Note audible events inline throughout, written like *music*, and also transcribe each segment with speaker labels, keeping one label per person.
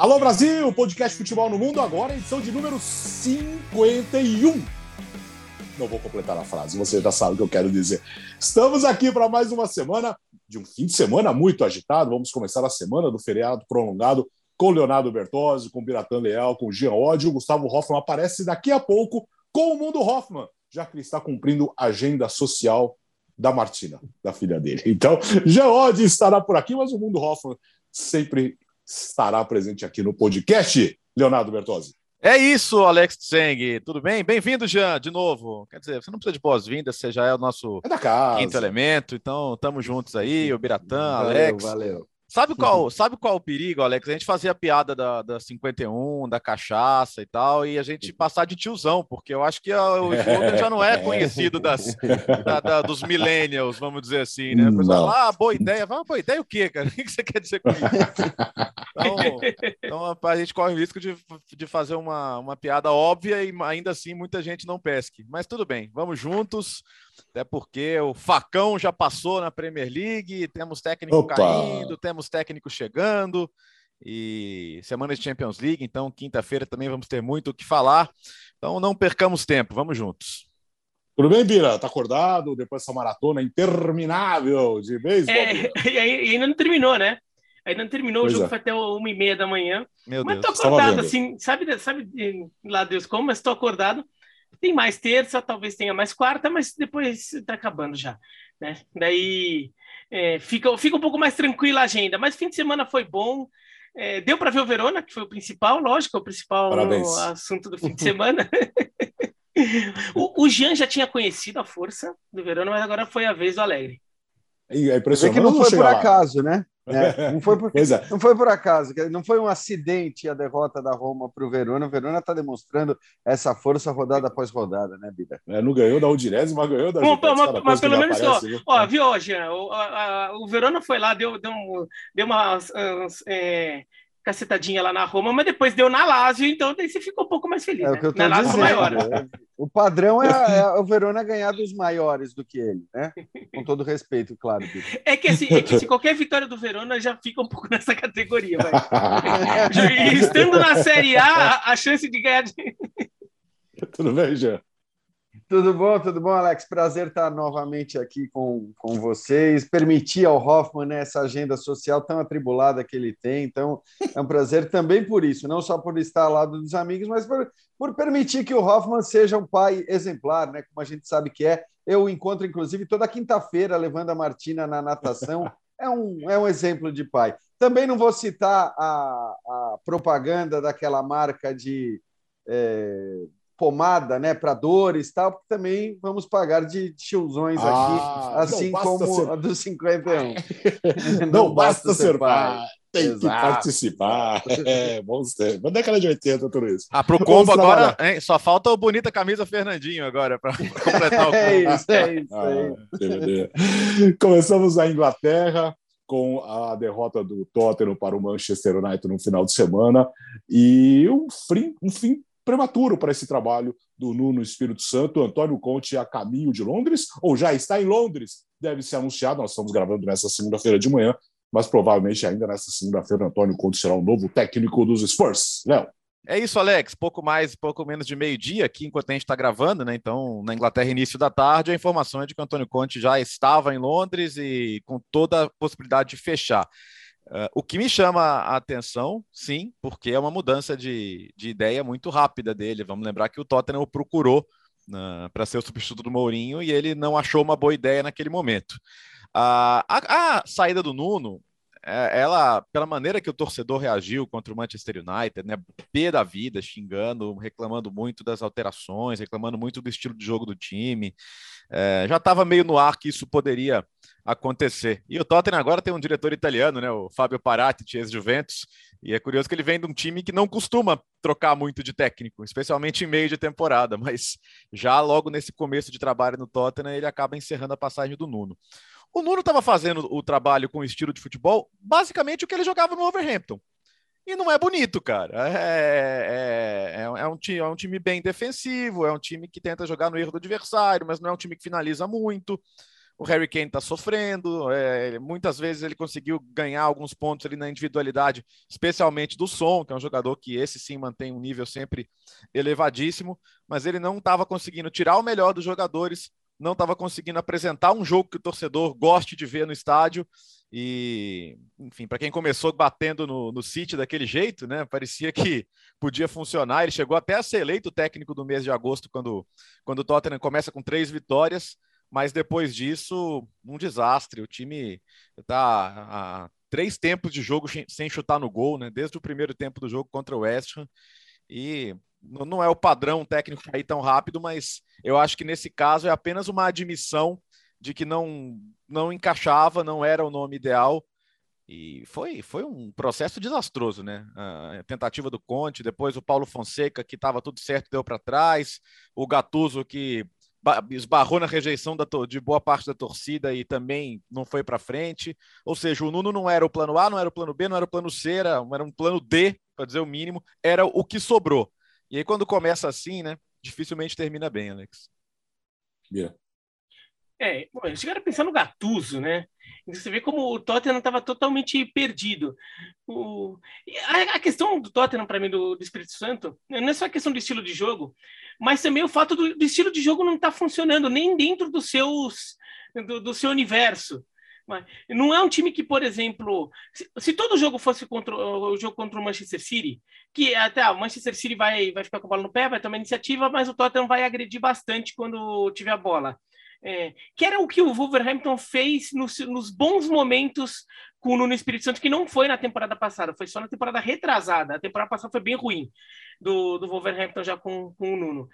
Speaker 1: Alô Brasil, podcast Futebol no Mundo agora, edição de número 51. Não vou completar a frase, você já sabe o que eu quero dizer. Estamos aqui para mais uma semana de um fim de semana muito agitado. Vamos começar a semana do feriado prolongado com Leonardo Bertozzi, com Biratan Leal, com Jean Oddi. O Gustavo Hoffman aparece daqui a pouco com o Mundo Hoffman, já que ele está cumprindo a agenda social da Martina, da filha dele. Então, Jean Oddi estará por aqui, mas o Mundo Hoffman sempre estará presente aqui no podcast. Leonardo Bertozzi.
Speaker 2: É isso, Alex Tseng. Tudo bem? Bem-vindo, Jean, de novo. Quer dizer, você não precisa de boas-vindas, você já é o nosso
Speaker 1: é
Speaker 2: quinto elemento, então estamos juntos aí, o Biratã, Alex.
Speaker 1: Valeu.
Speaker 2: Sabe qual, sabe qual o perigo, Alex? A gente fazia piada da, da 51, da cachaça e tal, e a gente passar de tiozão, porque eu acho que a, o jogo já não *laughs* é conhecido das, da, da, dos millennials, vamos dizer assim, né? Fala, ah, boa ideia. Fala, boa ideia o quê, cara? *laughs* O que você quer dizer com isso? Então, então a gente corre o risco de, de fazer uma, uma piada óbvia e ainda assim muita gente não pesque. Mas tudo bem, vamos juntos. Até porque o facão já passou na Premier League, temos técnico Opa. caindo, temos técnico chegando, e semana de Champions League, então quinta-feira também vamos ter muito o que falar. Então não percamos tempo, vamos juntos.
Speaker 1: Tudo bem, Bira? Tá acordado depois dessa maratona interminável de beisebol?
Speaker 3: É, *laughs* e ainda não terminou, né? Ainda não terminou, pois o jogo é. foi até uma e meia da manhã. Meu mas Deus. tô acordado assim, sabe, sabe lá Deus como, mas tô acordado tem mais terça, talvez tenha mais quarta, mas depois está acabando já, né? Daí é, fica, fica um pouco mais tranquila a agenda. Mas fim de semana foi bom. É, deu para ver o Verona, que foi o principal, lógico, o principal assunto do fim de semana. *laughs* o, o Jean já tinha conhecido a força do Verona, mas agora foi a vez do Alegre.
Speaker 1: É impressionante.
Speaker 4: que não foi por acaso, né? É, não, foi por, é. não foi por acaso, não foi um acidente a derrota da Roma para o Verona. O Verona está demonstrando essa força rodada após rodada, né, Bida?
Speaker 1: É, não ganhou da Udinese, mas ganhou da
Speaker 3: Bom, mas, mas pelo menos, aparece, ó, ó, viu, Jean, o, a, a, o Verona foi lá, deu, deu, deu umas. umas é cacetadinha lá na Roma, mas depois deu na Lazio, então daí você ficou um pouco mais feliz. É
Speaker 4: né? o que eu tô na dizendo. Maior. É, o padrão é, *laughs* é, o Verona ganhar dos maiores do que ele, né? Com todo respeito, claro. *laughs*
Speaker 3: É que, assim, é que assim, qualquer vitória do Verona já fica um pouco *laughs* nessa categoria, vai. Estando na Série A, a chance de ganhar. De...
Speaker 1: Tudo bem, Jean?
Speaker 4: Tudo bom, tudo bom, Alex? Prazer estar novamente aqui com, com vocês. Permitir ao Hoffman né, essa agenda social tão atribulada que ele tem. Então, é um prazer também por isso, não só por estar ao lado dos amigos, mas por, por permitir que o Hoffman seja um pai exemplar, né? Como a gente sabe que é. Eu encontro, inclusive, toda quinta-feira levando a Martina na natação. É um, é um exemplo de pai. Também não vou citar a, a propaganda daquela marca de. É, pomada, né, para dores tal, porque também vamos pagar de tiozões ah, aqui, assim como ser... a dos 51. *laughs* *laughs*
Speaker 1: não, não basta, ser pai. pai. Tem Exato. que participar. É, bom ser. Mas década de 80, tudo isso.
Speaker 2: Ah, pro combo agora, hein, só falta o bonita camisa Fernandinho agora para *laughs* completar o
Speaker 4: é combo. é isso, é isso. Ah,
Speaker 1: Começamos a Inglaterra com a derrota do Tottenham para o Manchester United no final de semana e um fim, um fim prematuro para esse trabalho do Nuno Espírito Santo. Antônio Conte a caminho de Londres, ou já está em Londres, deve ser anunciado. Nós estamos gravando nessa segunda-feira de manhã, mas provavelmente ainda nessa segunda-feira, Antônio Conte será o novo técnico dos Spurs. Léo.
Speaker 2: É isso, Alex. Pouco mais, pouco menos de meio-dia aqui, enquanto a gente está gravando, né? Então, na Inglaterra, início da tarde, a informação é de que Antônio Conte já estava em Londres e com toda a possibilidade de fechar. Uh, o que me chama a atenção, sim, porque é uma mudança de, de ideia muito rápida dele. Vamos lembrar que o Tottenham o procurou uh, para ser o substituto do Mourinho e ele não achou uma boa ideia naquele momento. Uh, a, a, saída do Nuno, ela, pela maneira que o torcedor reagiu contra o Manchester United, né, pé da vida, xingando, reclamando muito das alterações, reclamando muito do estilo de jogo do time, é, já estava meio no ar que isso poderia acontecer. E o Tottenham agora tem um diretor italiano, né, o Fábio Paratici, ex-Juventus, e é curioso que ele vem de um time que não costuma trocar muito de técnico, especialmente em meio de temporada, *laughs* mas já logo nesse começo de trabalho no Tottenham, ele acaba encerrando a passagem do Nuno. O Nuno estava fazendo o trabalho com o estilo de futebol, basicamente o que ele jogava no Overhampton. E não é bonito, cara. É, é, é, é, um, é um time bem defensivo, é um time que tenta jogar no erro do adversário, mas não é um time que finaliza muito. o Harry Kane está sofrendo, é, muitas vezes ele conseguiu ganhar alguns pontos ali na individualidade, especialmente do Som, que é um jogador que esse sim mantém um nível sempre elevadíssimo, mas ele não estava conseguindo tirar o melhor dos jogadores, não estava conseguindo apresentar um jogo que o torcedor goste de ver no estádio. E, enfim, para quem começou batendo no, no City daquele jeito, né? Parecia que podia funcionar. Ele chegou até a ser eleito técnico do mês de agosto, quando, quando o Tottenham começa com três vitórias mas depois disso, um desastre. O time está há três tempos de jogo sem chutar no gol, né? Desde o primeiro tempo do jogo contra o West Ham. E não é o padrão técnico aí tão rápido, mas eu acho que nesse caso é apenas uma admissão de que não, não encaixava, não era o nome ideal. E foi, foi um processo desastroso, né? A tentativa do Conte, depois o Paulo Fonseca, que estava tudo certo, deu para trás, o Gattuso, que esbarrou na rejeição da, de boa parte da torcida e também não foi para frente. Ou seja, o Nuno não era o plano A, não era o plano B, não era o plano C, era, era um plano D, para dizer o mínimo, era o que sobrou. E aí, quando começa assim, né, dificilmente termina bem, Alex.
Speaker 3: Yeah. É, bom, eles chegaram a pensar no Gattuso, né? Você vê como o Tottenham estava totalmente perdido. O... A, a, questão do Tottenham, para mim, do, do, Espírito Santo, não é só a questão do estilo de jogo, mas também o fato do, do estilo de jogo não estar tá funcionando nem dentro dos seus, do, do, seu universo. Não é um time que, por exemplo, se, se todo jogo fosse contra o jogo contra o Manchester City, que até ah, o Manchester City vai, vai ficar com a bola no pé, vai tomar iniciativa, mas o Tottenham vai agredir bastante quando tiver a bola. É, que era o que o Wolverhampton fez nos, nos, bons momentos com o Nuno Espírito Santo, que não foi na temporada passada, foi só na temporada retrasada. A temporada passada foi bem ruim do, do Wolverhampton já com, com o Nuno.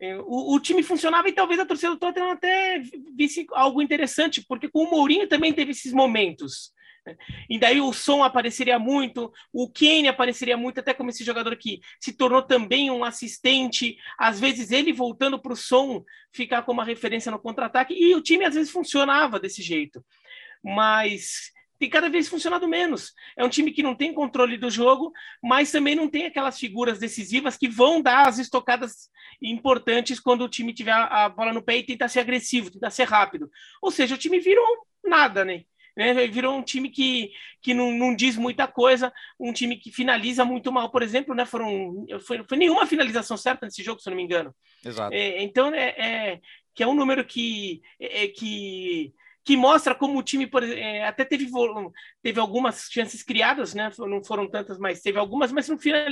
Speaker 3: É, o, o, time funcionava e talvez a torcida do Tottenham até visse algo interessante, porque com o Mourinho também teve esses momentos. E daí o som apareceria muito, o Kane apareceria muito, até como esse jogador que se tornou também um assistente, às vezes ele voltando para o som ficar como uma referência no contra-ataque, e o time às vezes funcionava desse jeito. Mas tem cada vez funcionado menos. É um time que não tem controle do jogo, mas também não tem aquelas figuras decisivas que vão dar as estocadas importantes quando o time tiver a bola no pé e tentar ser agressivo, tentar ser rápido. Ou seja, o time virou nada, né? né? Virou um time que, que não, não diz muita coisa, um time que finaliza muito mal, por exemplo, né? Foram, foi, foi nenhuma finalização certa nesse jogo, se eu não me engano.
Speaker 2: Exato.
Speaker 3: É, então, é, é, que é um número que, é, é que que mostra como o time por, é, até teve, teve algumas chances criadas, né? Não foram tantas, mas teve algumas, mas no final,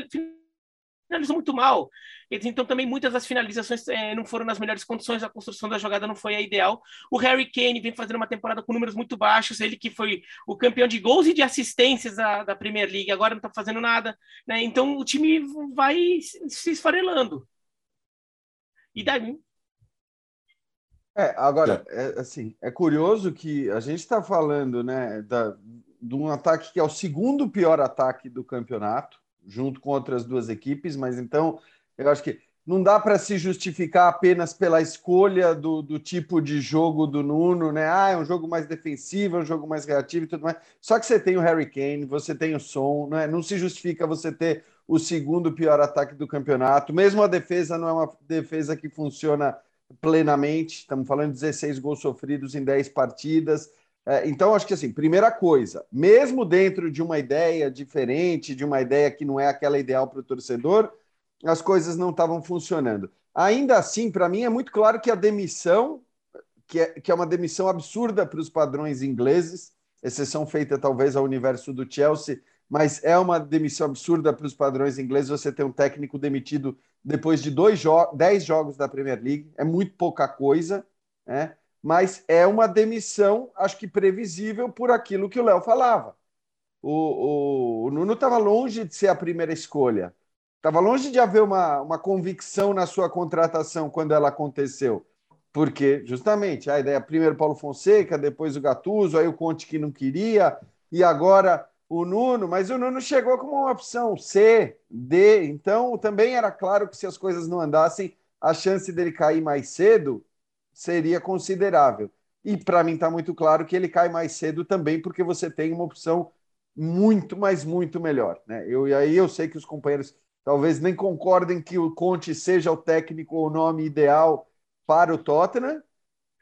Speaker 3: finalizou muito mal. Então, também muitas das finalizações é, não foram nas melhores condições, a construção da jogada não foi a ideal. O Harry Kane vem fazendo uma temporada com números muito baixos, ele que foi o campeão de gols e de assistências da, da Premier League, agora não está fazendo nada. Né? Então, o time vai se esfarelando. E daí.
Speaker 4: É, agora, é, assim, é curioso que a gente está falando né, da, de um ataque que é o segundo pior ataque do campeonato, junto com outras duas equipes, mas então eu acho que não dá para se justificar apenas pela escolha do, do, tipo de jogo do Nuno, né? Ah, é um jogo mais defensivo, é um jogo mais reativo e tudo mais. Só que você tem o Harry Kane, você tem o Som, né? não se justifica você ter o segundo pior ataque do campeonato. Mesmo a defesa não é uma defesa que funciona plenamente. Estamos falando de 16 gols sofridos em 10 partidas. É, então, acho que assim, primeira coisa, mesmo dentro de uma ideia diferente, de uma ideia que não é aquela ideal para o torcedor, as coisas não estavam funcionando. Ainda assim, para mim é muito claro que a demissão, que é, que é uma demissão absurda para os padrões ingleses, exceção feita talvez ao universo do Chelsea, mas é uma demissão absurda para os padrões ingleses você ter um técnico demitido depois de dois jo dez jogos da Premier League, é muito pouca coisa, né? mas é uma demissão, acho que previsível por aquilo que o Léo falava. O, o, o Nuno estava longe de ser a primeira escolha, estava longe de haver uma, uma convicção na sua contratação quando ela aconteceu, porque justamente a ideia primeiro Paulo Fonseca, depois o Gattuso, aí o Conte que não queria, e agora o Nuno, mas o Nuno chegou como uma opção C, D, então também era claro que se as coisas não andassem, a chance dele cair mais cedo seria considerável. E para mim está muito claro que ele cai mais cedo também, porque você tem uma opção muito, mas muito melhor. Né? Eu, e aí eu sei que os companheiros talvez nem concordem que o Conte seja o técnico ou o nome ideal para o Tottenham,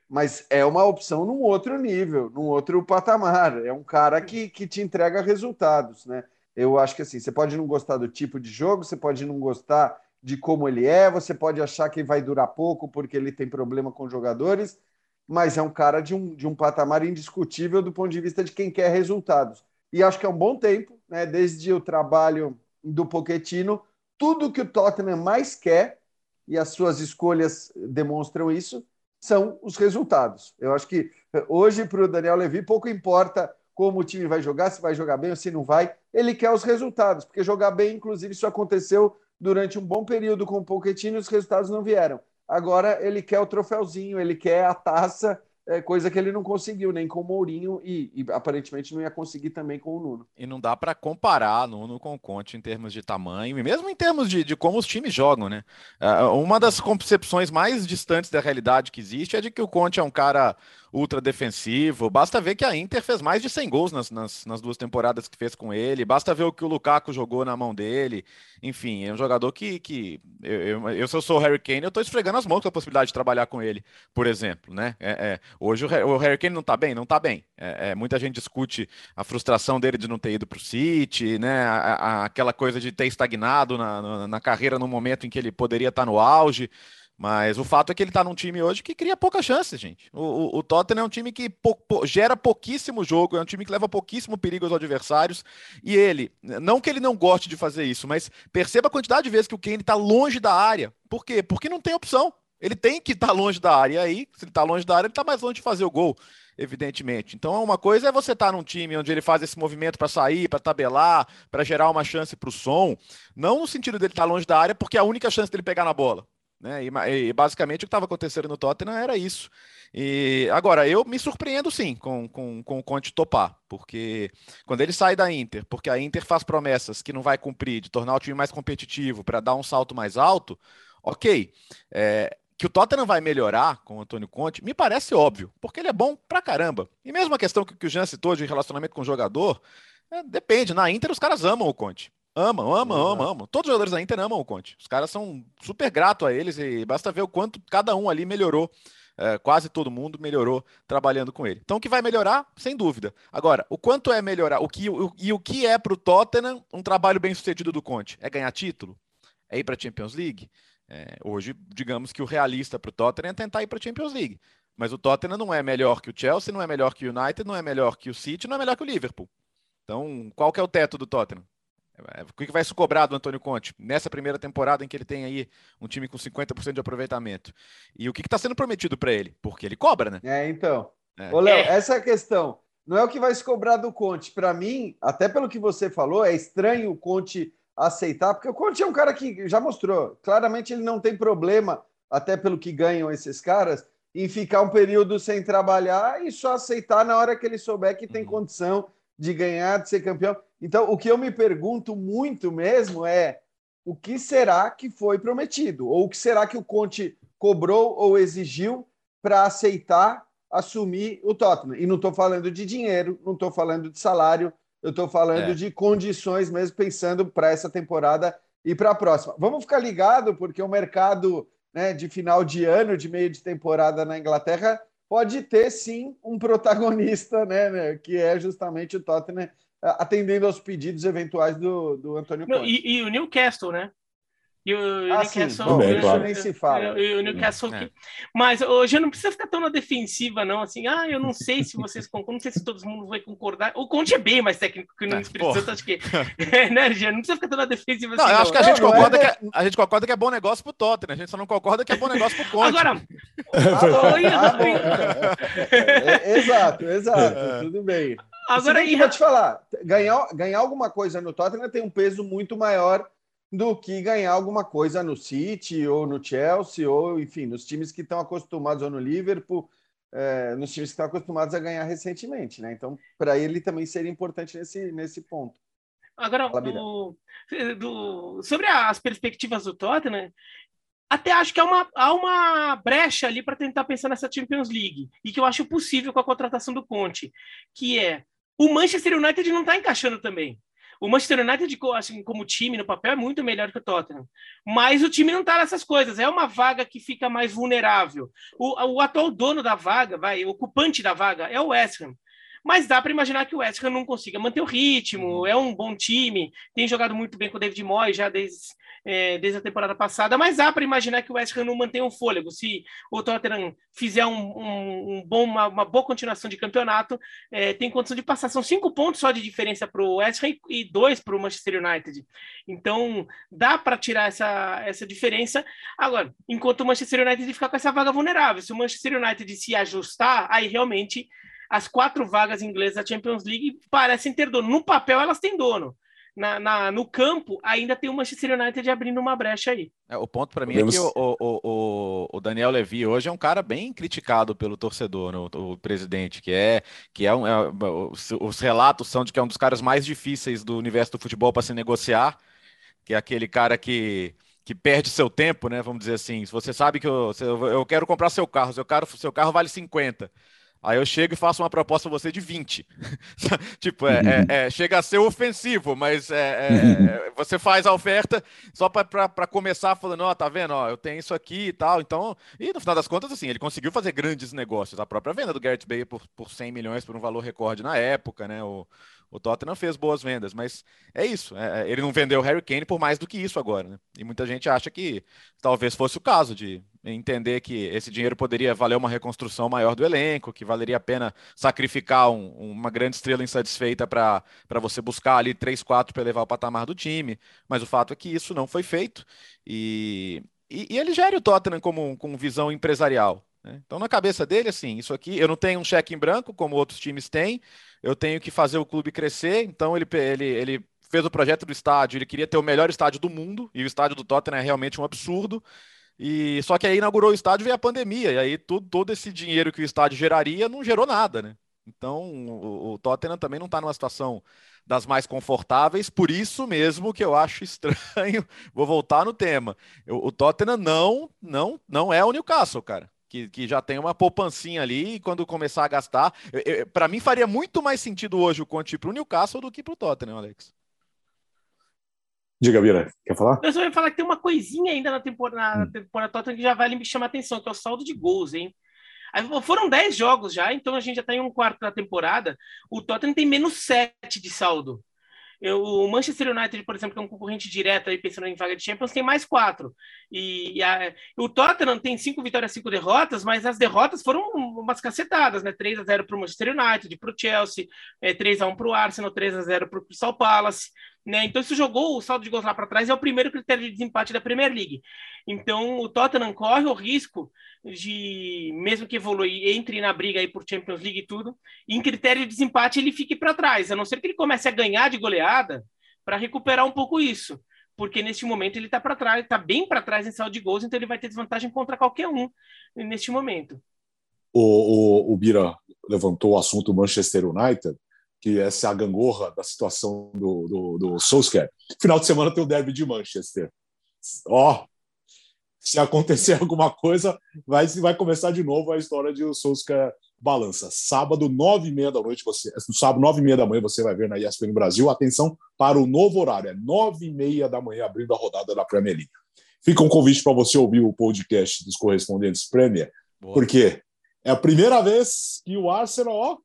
Speaker 4: mas é uma opção num outro nível, num outro patamar. É um cara que, que te entrega resultados, né? Eu acho que assim, você pode não gostar do tipo de jogo, você pode não gostar de como ele é, você pode achar que vai durar pouco porque ele tem problema com jogadores, mas é um cara de um, de um patamar indiscutível do ponto de vista de quem quer resultados. E acho que é um bom tempo, né? Desde o trabalho do Pochettino, tudo que o Tottenham mais quer, e as suas escolhas demonstram isso, são os resultados. Eu acho que eh, hoje, para o Daniel Levy, pouco importa como o time vai jogar, se vai jogar bem ou se não vai, ele quer os resultados, porque jogar bem, inclusive, isso aconteceu durante um bom período com o Pochettino e os resultados não vieram. Agora ele quer o troféuzinho, ele quer a taça é, coisa que ele não conseguiu nem com o Mourinho e, e, aparentemente não ia conseguir também com o Nuno.
Speaker 2: E não dá para comparar Nuno com o Conte em termos de tamanho e mesmo em termos de, de como os times jogam, né? Uh, uma das concepções mais distantes da realidade que existe é de que o Conte é um cara ultra defensivo. Basta ver que a Inter fez mais de 100 gols nas, nas, nas, duas temporadas que fez com ele. Basta ver o que o Lukaku jogou na mão dele. Enfim, é um jogador que, que eu, eu, eu se eu sou o Harry Kane, eu estou esfregando as mãos com a possibilidade de trabalhar com ele, por exemplo, né? É, é, hoje o, o, Harry Kane não está bem, não está bem. É, é, muita gente discute a frustração dele de não ter ido para o City, né? A, a, aquela coisa de ter estagnado na, na, na carreira no momento em que ele poderia estar tá no auge. Mas o fato é que ele está num time hoje que cria pouca chance, gente. O, o, o Tottenham é um time que gera pouquíssimo jogo, é um time que leva pouquíssimo perigo aos adversários. E ele, não que ele não goste de fazer isso, mas perceba a quantidade de vezes que o Kane está longe da área. Por quê? Porque não tem opção. Ele tem que estar tá longe da área. E aí, se ele está longe da área, ele está mais longe de fazer o gol evidentemente. Então, uma coisa é você estar tá num time onde ele faz esse movimento para sair, para tabelar, para gerar uma chance para o som, não no sentido dele estar tá longe da área, porque é a única chance dele pegar na bola. Né? E, e, basicamente o que estava acontecendo no Tottenham era isso. E agora, eu me surpreendo sim com, com, com o Conte topar, porque quando ele sai da Inter, porque a Inter faz promessas que não vai cumprir, de tornar o time mais competitivo para dar um salto mais alto, ok. É, que o Tottenham vai melhorar com o Antônio Conte, me parece óbvio, porque ele é bom pra caramba. E mesmo a questão que, que o Jean citou de relacionamento com o jogador, é, depende. Na Inter, os caras amam o Conte. Amam, amam, uhum. amam, amam. Todos os jogadores da Inter amam o Conte. Os caras são super gratos a eles e basta ver o quanto cada um ali melhorou. É, quase todo mundo melhorou trabalhando com ele. Então, o que vai melhorar, sem dúvida. Agora, o quanto é melhorar? O que, o, e o que é para o Tottenham um trabalho bem sucedido do Conte? É ganhar título? É ir para a Champions League? É, hoje, digamos que o realista para o Tottenham é tentar ir para a Champions League. Mas o Tottenham não é melhor que o Chelsea, não é melhor que o United, não é melhor que o City, não é melhor que o Liverpool. Então, qual que é o teto do Tottenham? É, o que vai se cobrar do Antônio Conte nessa primeira temporada em que ele tem aí um time com 50% de aproveitamento? E o que está sendo prometido para ele? Porque ele cobra, né?
Speaker 4: É, então. É. Ô, Léo, é. essa é a questão. Não é o que vai se cobrar do Conte. Para mim, até pelo que você falou, é estranho o Conte aceitar, porque o Conte é um cara que já mostrou. Claramente ele não tem problema, até pelo que ganham esses caras, em ficar um período sem trabalhar e só aceitar na hora que ele souber que tem uhum. condição de ganhar, de ser campeão. Então, o que eu me pergunto muito mesmo é o que será que foi prometido? Ou o que será que o Conte cobrou ou exigiu para aceitar assumir o Tottenham? E não estou falando de dinheiro, não estou falando de salário, eu estou falando é. de condições mesmo, pensando para essa temporada e para a próxima. Vamos ficar ligado, porque o mercado né, de final de ano, de meio de temporada na Inglaterra, pode ter sim um protagonista, né, né que é justamente o Tottenham atendendo aos pedidos eventuais do, do Antônio Conte.
Speaker 3: E, e, o Newcastle, né? E o
Speaker 4: ah, Newcastle. Sim, também, claro. nem se fala.
Speaker 3: E o Newcastle. É. Mas hoje não precisa ficar tão na defensiva, não. Assim, ah, eu não sei se vocês concordam, não sei se todo mundo vai concordar. O Conte é bem mais técnico que o é, Espírito Santo, acho que. é, né, Jean? Não precisa ficar tão na defensiva.
Speaker 2: Não, assim, eu acho que a gente, não, concorda é... que, a gente concorda que é bom negócio pro Tottenham. A gente só não concorda que é bom negócio pro Conte.
Speaker 3: Agora. *laughs*
Speaker 4: ah, exato, exato. Tudo bem. Agora, e... vou te falar, ganhar, ganhar alguma coisa no Tottenham tem um peso muito maior do que ganhar alguma coisa no City ou no Chelsea, ou enfim, nos times que estão acostumados, ou no Liverpool, é, nos times que estão acostumados a ganhar recentemente, né? Então, para ele também seria importante nesse, nesse ponto.
Speaker 3: Agora, do, do, sobre as perspectivas do Tottenham, até acho que há uma, há uma brecha ali para tentar pensar nessa Champions League, e que eu acho possível com a contratação do Conte, que é o Manchester United não está encaixando também. O Manchester United, assim, como time no papel, é muito melhor que o Tottenham. Mas o time não está nessas coisas. É uma vaga que fica mais vulnerável. O, o atual dono da vaga, vai, o ocupante da vaga, é o West Ham. Mas dá para imaginar que o West Ham não consiga manter o ritmo, é um bom time, tem jogado muito bem com o David Moyes já desde, é, desde a temporada passada, mas dá para imaginar que o West Ham não mantém um fôlego. Se o Tottenham fizer um, um, um bom, uma, uma, boa continuação de campeonato, é, tem condição de passar. São cinco pontos só de diferença para o West Ham e dois para o Manchester United. Então, dá para tirar essa, essa diferença. Agora, enquanto o Manchester United ficar com essa vaga vulnerável, se o Manchester United se ajustar, aí realmente as quatro vagas inglesas da Champions League parecem ter dono. No papel, elas têm dono. Na, na, no campo, ainda tem o Manchester United abrindo uma brecha aí.
Speaker 2: É, o ponto para mim Podemos... é que o, o, o, o, Daniel Levy hoje é um cara bem criticado pelo torcedor, no, né, o presidente, que é que é, um, é os, os, relatos são de que é um dos caras mais difíceis do universo do futebol para se negociar, que é aquele cara que que perde seu tempo, né? Vamos dizer assim. Se você sabe que eu, eu quero comprar seu carro, seu carro, seu carro vale 50. Aí eu chego e faço uma proposta para você de 20. *laughs* tipo, é, é, é, chega a ser ofensivo, mas é, é, é você faz a oferta só para começar falando, ó, oh, tá vendo? Ó, eu tenho isso aqui e tal. Então, e no final das contas, assim, ele conseguiu fazer grandes negócios. A própria venda do Garrett Bale por, por 100 milhões por um valor recorde na época, né? O, o Tottenham fez boas vendas, mas é isso. É, ele não vendeu o Harry Kane por mais do que isso agora, né? E muita gente acha que talvez fosse o caso de entender que esse dinheiro poderia valer uma reconstrução maior do elenco, que valeria a pena sacrificar um, uma grande estrela insatisfeita para você buscar ali 3, 4 para elevar o patamar do time. Mas o fato é que isso não foi feito. E, e, e ele gere o Tottenham como, com visão empresarial. Né? Então, na cabeça dele, assim, isso aqui, eu não tenho um cheque em branco, como outros times têm, eu tenho que fazer o clube crescer, então ele, ele, ele fez o projeto do estádio, ele queria ter o melhor estádio do mundo, e o estádio do Tottenham é realmente um absurdo, e só que aí inaugurou o estádio veio a pandemia, e aí tudo, todo esse dinheiro que o estádio geraria não gerou nada, né? Então, o, o Tottenham também não está numa situação das mais confortáveis, por isso mesmo que eu acho estranho. *laughs* Vou voltar no tema. o Tottenham não, não, não é o Newcastle, cara que, que já tem uma poupancinha ali e quando começar a gastar. Para mim, faria muito mais sentido hoje o Conte para o Newcastle do que para o Tottenham, Alex.
Speaker 1: Diga, Vira, quer falar?
Speaker 3: Eu só ia falar que tem uma coisinha ainda na temporada, hum. na temporada Tottenham que já vale me chamar a atenção, que é o saldo de gols, hein? Foram 10 jogos já, então a gente já está em um quarto da temporada. O Tottenham tem menos 7 de saldo. Eu, o Manchester United, por exemplo, que é um concorrente direto aí pensando em vaga de Champions, tem mais quatro. E, e a, o Tottenham tem cinco vitórias, cinco derrotas, mas as derrotas foram umas cacetadas, né? 3 a 0 para o Manchester United, para o Chelsea, é, 3 a 1 para o Arsenal, 3 a 0 para o Crystal Palace. Né? Então, isso jogou o saldo de gols lá para trás, é o primeiro critério de desempate da Premier League. Então, o Tottenham corre o risco de, mesmo que evolui, entre na briga aí por Champions League e tudo, e em critério de desempate ele fique para trás, a não ser que ele comece a ganhar de goleada para recuperar um pouco isso. Porque neste momento ele está para trás, está bem para trás em saldo de gols, então ele vai ter desvantagem contra qualquer um neste momento.
Speaker 1: O, o, o Bira levantou o assunto Manchester United que essa é a gangorra da situação do, do, do Solskjaer. Final de semana tem o derby de Manchester. Ó, oh, se acontecer *laughs* alguma coisa, vai, vai começar de novo a história de o Solskjaer balança. Sábado, nove e meia da noite, você, no sábado, nove e meia da manhã, você vai ver na ESPN Brasil. Atenção para o novo horário, é nove e meia da manhã, abrindo a rodada da Premier League. Fica um convite para você ouvir o podcast dos correspondentes Premier, Boa. porque é a primeira vez que o Arsenal, ó,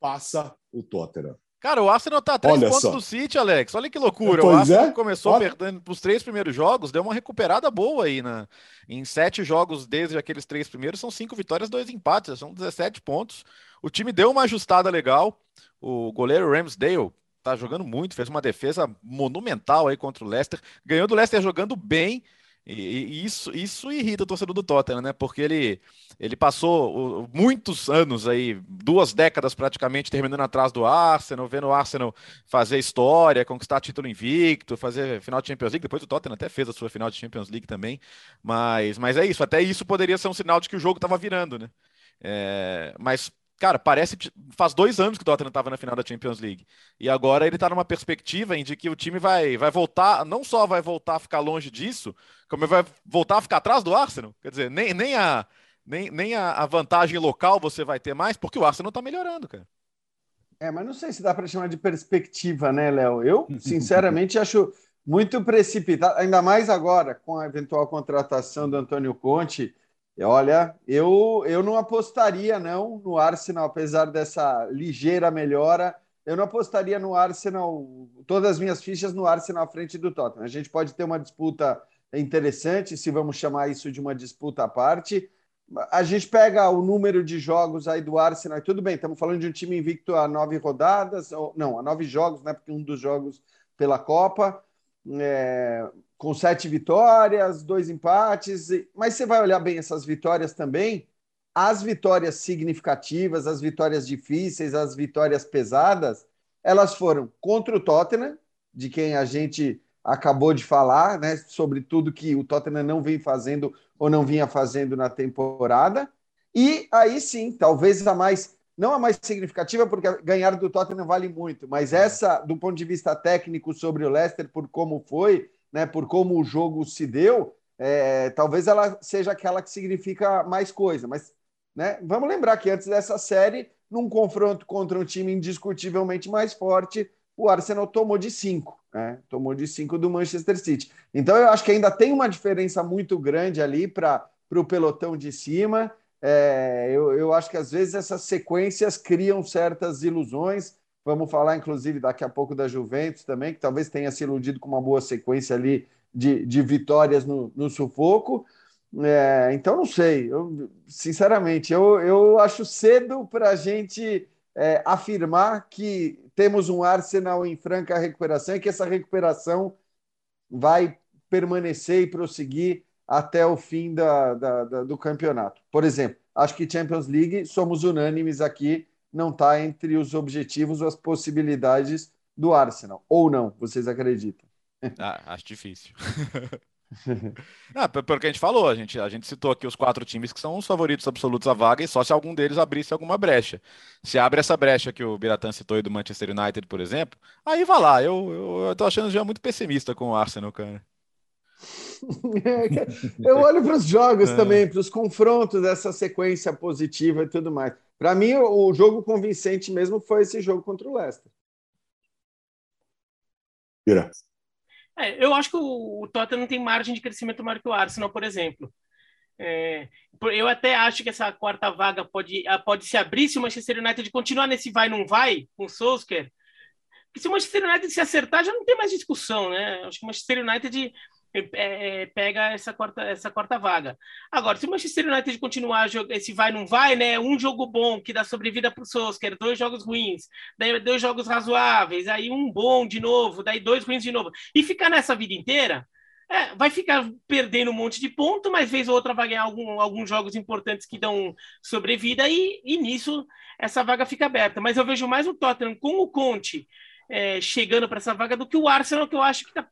Speaker 1: passa o Tottenham.
Speaker 2: Cara, o Arsenal tá a três Olha pontos só. do City, Alex. Olha que loucura. Pois o Arsenal é? começou Olha. perdendo os três primeiros jogos, deu uma recuperada boa aí. Na... Em sete jogos desde aqueles três primeiros, são cinco vitórias, dois empates, são 17 pontos. O time deu uma ajustada legal. O goleiro Ramsdale tá jogando muito, fez uma defesa monumental aí contra o Leicester. Ganhou do Leicester jogando bem. E, e, isso, isso irrita o torcedor do Tottenham, né? Porque ele, ele passou muitos anos aí, duas décadas praticamente, terminando atrás do Arsenal, vendo o Arsenal fazer história, conquistar título invicto, fazer final de Champions League. Depois o Tottenham até fez a sua final de Champions League também. Mas, mas é isso, até isso poderia ser um sinal de que o jogo estava virando, né? É, mas Cara, parece. Faz dois anos que o Tottenham estava na final da Champions League. E agora ele está numa perspectiva em de que o time vai, vai voltar, não só vai voltar a ficar longe disso, como vai voltar a ficar atrás do Arsenal. Quer dizer, nem, nem, a, nem, nem a, a vantagem local você vai ter mais, porque o Arsenal está melhorando, cara.
Speaker 4: É, mas não sei se dá para chamar de perspectiva, né, Léo? Eu, *laughs* sinceramente, acho muito precipitado, ainda mais agora com a eventual contratação do Antônio Conte. Olha, eu, eu não apostaria não no Arsenal, apesar dessa ligeira melhora. Eu não apostaria no Arsenal, todas as minhas fichas no Arsenal à frente do Tottenham. A gente pode ter uma disputa interessante, se vamos chamar isso de uma disputa à parte. A gente pega o número de jogos aí do Arsenal, tudo bem, estamos falando de um time invicto a nove rodadas, ou, não, a nove jogos, né? Porque um dos jogos pela Copa é, com sete vitórias, dois empates. Mas você vai olhar bem essas vitórias também. As vitórias significativas, as vitórias difíceis, as vitórias pesadas, elas foram contra o Tottenham, de quem a gente acabou de falar, né, sobre tudo que o Tottenham não vem fazendo ou não vinha fazendo na temporada. E aí sim, talvez a mais não a mais significativa, porque ganhar do Tottenham vale muito, mas essa, do ponto de vista técnico sobre o Leicester, por como foi, né, por como o jogo se deu, é, talvez ela seja aquela que significa mais coisa. Mas né, vamos lembrar que antes dessa série, num confronto contra um time indiscutivelmente mais forte, o Arsenal tomou de cinco, né? tomou de cinco do Manchester City. Então eu acho que ainda tem uma diferença muito grande ali para o pelotão de cima. É, eu, eu acho que às vezes essas sequências criam certas ilusões. Vamos falar, inclusive, daqui a pouco da Juventus também, que talvez tenha se iludido com uma boa sequência ali de, de vitórias no, no sufoco. É, então, não sei. Eu, sinceramente, eu, eu acho cedo para a gente é, afirmar que temos um Arsenal em franca recuperação e que essa recuperação vai permanecer e prosseguir até o fim da, da, da, do campeonato. Por exemplo, acho que Champions League, somos unânimes aqui, não está entre os objetivos ou as possibilidades do Arsenal. Ou não, vocês acreditam?
Speaker 2: Ah, acho difícil. *laughs* Não, pelo que a gente falou, a gente, a gente citou aqui os quatro times que são os favoritos absolutos à vaga e só se algum deles abrisse alguma brecha. Se abre essa brecha que o Biratan citou aí do Manchester United, por exemplo, aí vai lá. Eu, eu, eu tô achando já muito pessimista com o Arsenal, cara. *laughs*
Speaker 4: eu olho para os jogos é. também, para os confrontos dessa sequência positiva e tudo mais. Para mim, o jogo convincente mesmo foi esse jogo contra o Leicester.
Speaker 3: É, eu acho que o, o Tottenham tem margem de crescimento maior que o Arsenal, por exemplo. É, eu até acho que essa quarta vaga pode, pode se abrir se o Manchester United continuar nesse vai não vai com o Solskjaer. Porque se o Manchester United se acertar, já não tem mais discussão, né? Acho que o Manchester United é, pega essa quarta, essa quarta vaga. Agora, se o Manchester United continuar esse vai não vai, né? Um jogo bom que dá sobrevida para o Solskjaer, dois jogos ruins, daí dois jogos razoáveis, aí um bom de novo, daí dois ruins de novo, e ficar nessa vida inteira, é, vai ficar perdendo um monte de ponto, mas vez ou outra vai ganhar algum, alguns jogos importantes que dão sobrevida, e, e nisso essa vaga fica aberta. Mas eu vejo mais o Tottenham com o Conte é, chegando para essa vaga do que o Arsenal, que eu acho que está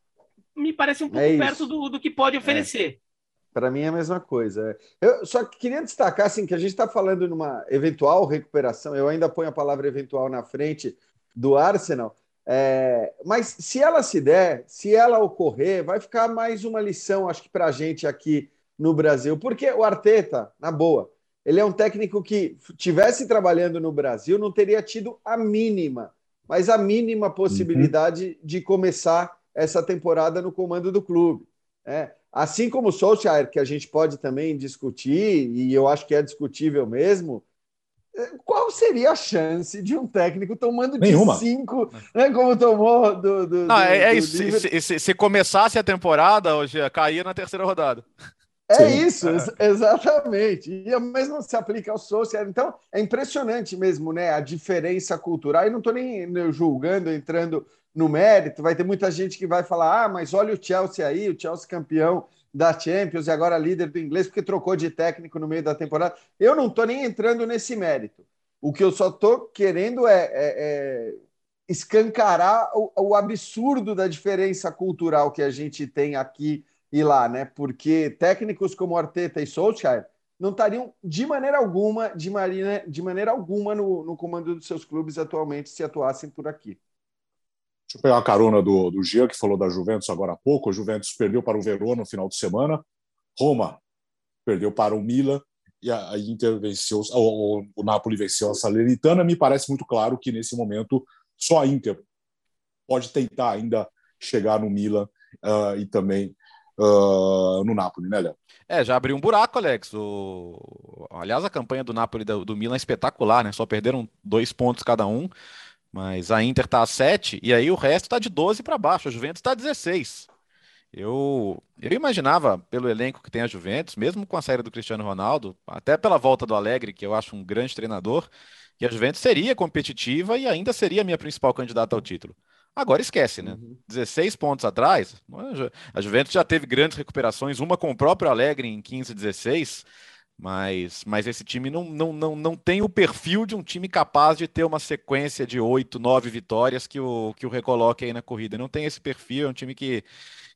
Speaker 3: me parece um pouco é perto do, do que pode é. oferecer.
Speaker 4: É. Para mim é a mesma coisa. Eu só queria destacar assim, que a gente está falando numa eventual recuperação, eu ainda ponho a palavra eventual na frente do Arsenal, é, mas se ela se der, se ela ocorrer, vai ficar mais uma lição, acho que para a gente aqui no Brasil, porque o Arteta, na boa, ele é um técnico que tivesse trabalhando no Brasil, não teria tido a mínima, mas a mínima possibilidade uhum. de começar essa temporada no comando do clube. É, assim como o Solskjaer, que a gente pode também discutir, e eu acho que é discutível mesmo, é, qual seria a chance de um técnico tomando de Nenhuma. cinco, né, como tomou do. do,
Speaker 2: Não, é, é isso. Se, se, se, começasse a temporada, hoje caía na terceira rodada.
Speaker 4: É Sim. isso, é. exatamente. E o mesmo se aplica ao social. Então, é impressionante mesmo, né? A diferença cultural. E não estou nem julgando, entrando no mérito. Vai ter muita gente que vai falar: ah, mas olha o Chelsea aí, o Chelsea campeão da Champions e agora líder do inglês, porque trocou de técnico no meio da temporada. Eu não estou nem entrando nesse mérito. O que eu só estou querendo é, é, é escancarar o, o absurdo da diferença cultural que a gente tem aqui ir lá, né? Porque técnicos como Arteta e Solskjaer não estariam de maneira alguma, de, marina, de maneira alguma no, no comando dos seus clubes atualmente se atuassem por aqui.
Speaker 1: Deixa eu pegar uma carona do, do que falou da Juventus agora há pouco. A Juventus perdeu para o Verona no final de semana. Roma perdeu para o Milan. e a, Inter venceu, o, o Napoli venceu a Salernitana, me parece muito claro que nesse momento só a Inter pode tentar ainda chegar no Milan uh, e também uh, no Napoli, né, Léo?
Speaker 2: É, já abriu um buraco, Alex. O... Aliás, a campanha do Napoli do, do Milan é espetacular, né? Só perderam dois pontos cada um, mas a Inter tá a 7 e aí o resto tá de 12 para baixo. A Juventus tá a 16. Eu, eu imaginava, pelo elenco que tem a Juventus, mesmo com a saída do Cristiano Ronaldo, até pela volta do Alegre, que eu acho um grande treinador, que a Juventus seria competitiva e ainda seria a minha principal candidata ao título. Agora esquece, né? Uhum. 16 pontos atrás, a Juventus já teve grandes recuperações, uma com o próprio Alegre em 15 16, mas, mas esse time não, não, não, não tem o perfil de um time capaz de ter uma sequência de oito, nove vitórias que o, que o recoloque aí na corrida. Não tem esse perfil, é um time que,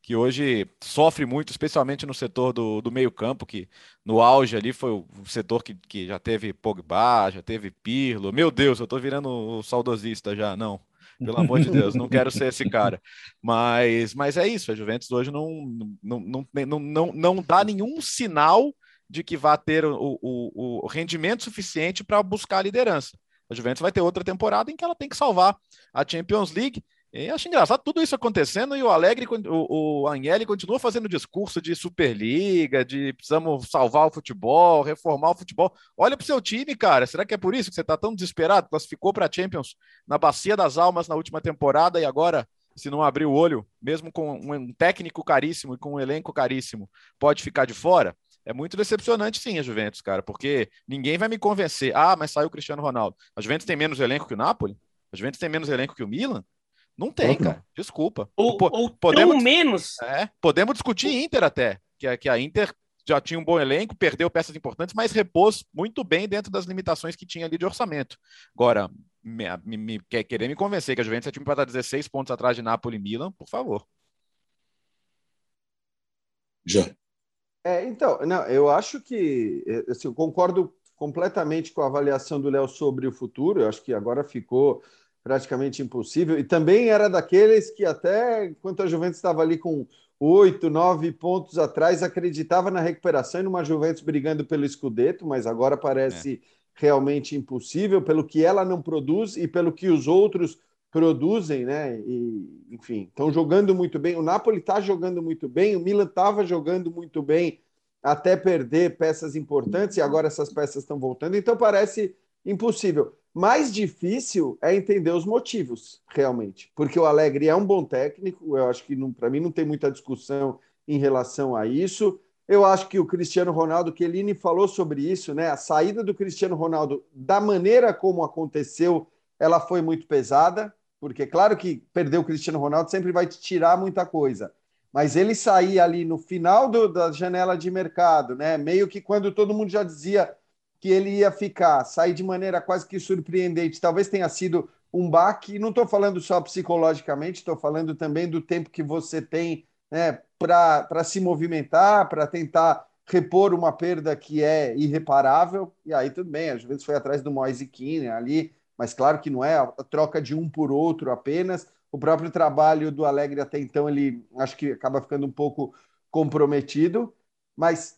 Speaker 2: que hoje sofre muito, especialmente no setor do, do meio-campo, que no auge ali foi o setor que, que já teve Pogba, já teve Pirlo. Meu Deus, eu tô virando saudosista já, não. Pelo amor de Deus, não quero ser esse cara. Mas, mas é isso, a Juventus hoje não, não, não, não, não, não dá nenhum sinal de que vá ter o, o, o rendimento suficiente para buscar a liderança. A Juventus vai ter outra temporada em que ela tem que salvar a Champions League. E acho engraçado tudo isso acontecendo e o Alegre, o, o Agnelli continua fazendo discurso de Superliga, de precisamos salvar o futebol, reformar o futebol. Olha para o seu time, cara. Será que é por isso que você está tão desesperado? Classificou para a Champions na Bacia das Almas na última temporada e agora, se não abrir o olho, mesmo com um técnico caríssimo e com um elenco caríssimo, pode ficar de fora? É muito decepcionante, sim, a Juventus, cara, porque ninguém vai me convencer. Ah, mas saiu o Cristiano Ronaldo. A Juventus tem menos elenco que o Napoli? A Juventus tem menos elenco que o Milan? Não tem, cara. Desculpa.
Speaker 3: Ou, ou podemos, menos.
Speaker 2: É, podemos discutir Inter até, que a, que a Inter já tinha um bom elenco, perdeu peças importantes, mas repôs muito bem dentro das limitações que tinha ali de orçamento. Agora, me, me, me quer querer me convencer que a Juventus é time para estar 16 pontos atrás de Napoli e Milan, por favor.
Speaker 1: Já.
Speaker 4: É, então, não, eu acho que é, assim, eu concordo completamente com a avaliação do Léo sobre o futuro. Eu acho que agora ficou praticamente impossível. E também era daqueles que até enquanto a Juventus estava ali com oito, nove pontos atrás, acreditava na recuperação e numa Juventus brigando pelo Scudetto, mas agora parece é. realmente impossível pelo que ela não produz e pelo que os outros produzem, né? E, enfim, estão jogando muito bem. O Napoli está jogando muito bem, o Milan estava jogando muito bem até perder peças importantes e agora essas peças estão voltando. Então parece impossível. Mais difícil é entender os motivos, realmente, porque o Alegre é um bom técnico. Eu acho que para mim não tem muita discussão em relação a isso. Eu acho que o Cristiano Ronaldo, que Eline falou sobre isso, né? A saída do Cristiano Ronaldo, da maneira como aconteceu, ela foi muito pesada porque claro que perder o Cristiano Ronaldo sempre vai te tirar muita coisa, mas ele sair ali no final do, da janela de mercado, né? Meio que quando todo mundo já dizia que ele ia ficar, sair de maneira quase que surpreendente, talvez tenha sido um baque. Não estou falando só psicologicamente, estou falando também do tempo que você tem né, para se movimentar, para tentar repor uma perda que é irreparável. E aí tudo bem, a Juventus foi atrás do Moise Keane ali, mas claro que não é a troca de um por outro apenas. O próprio trabalho do Alegre até então, ele acho que acaba ficando um pouco comprometido, mas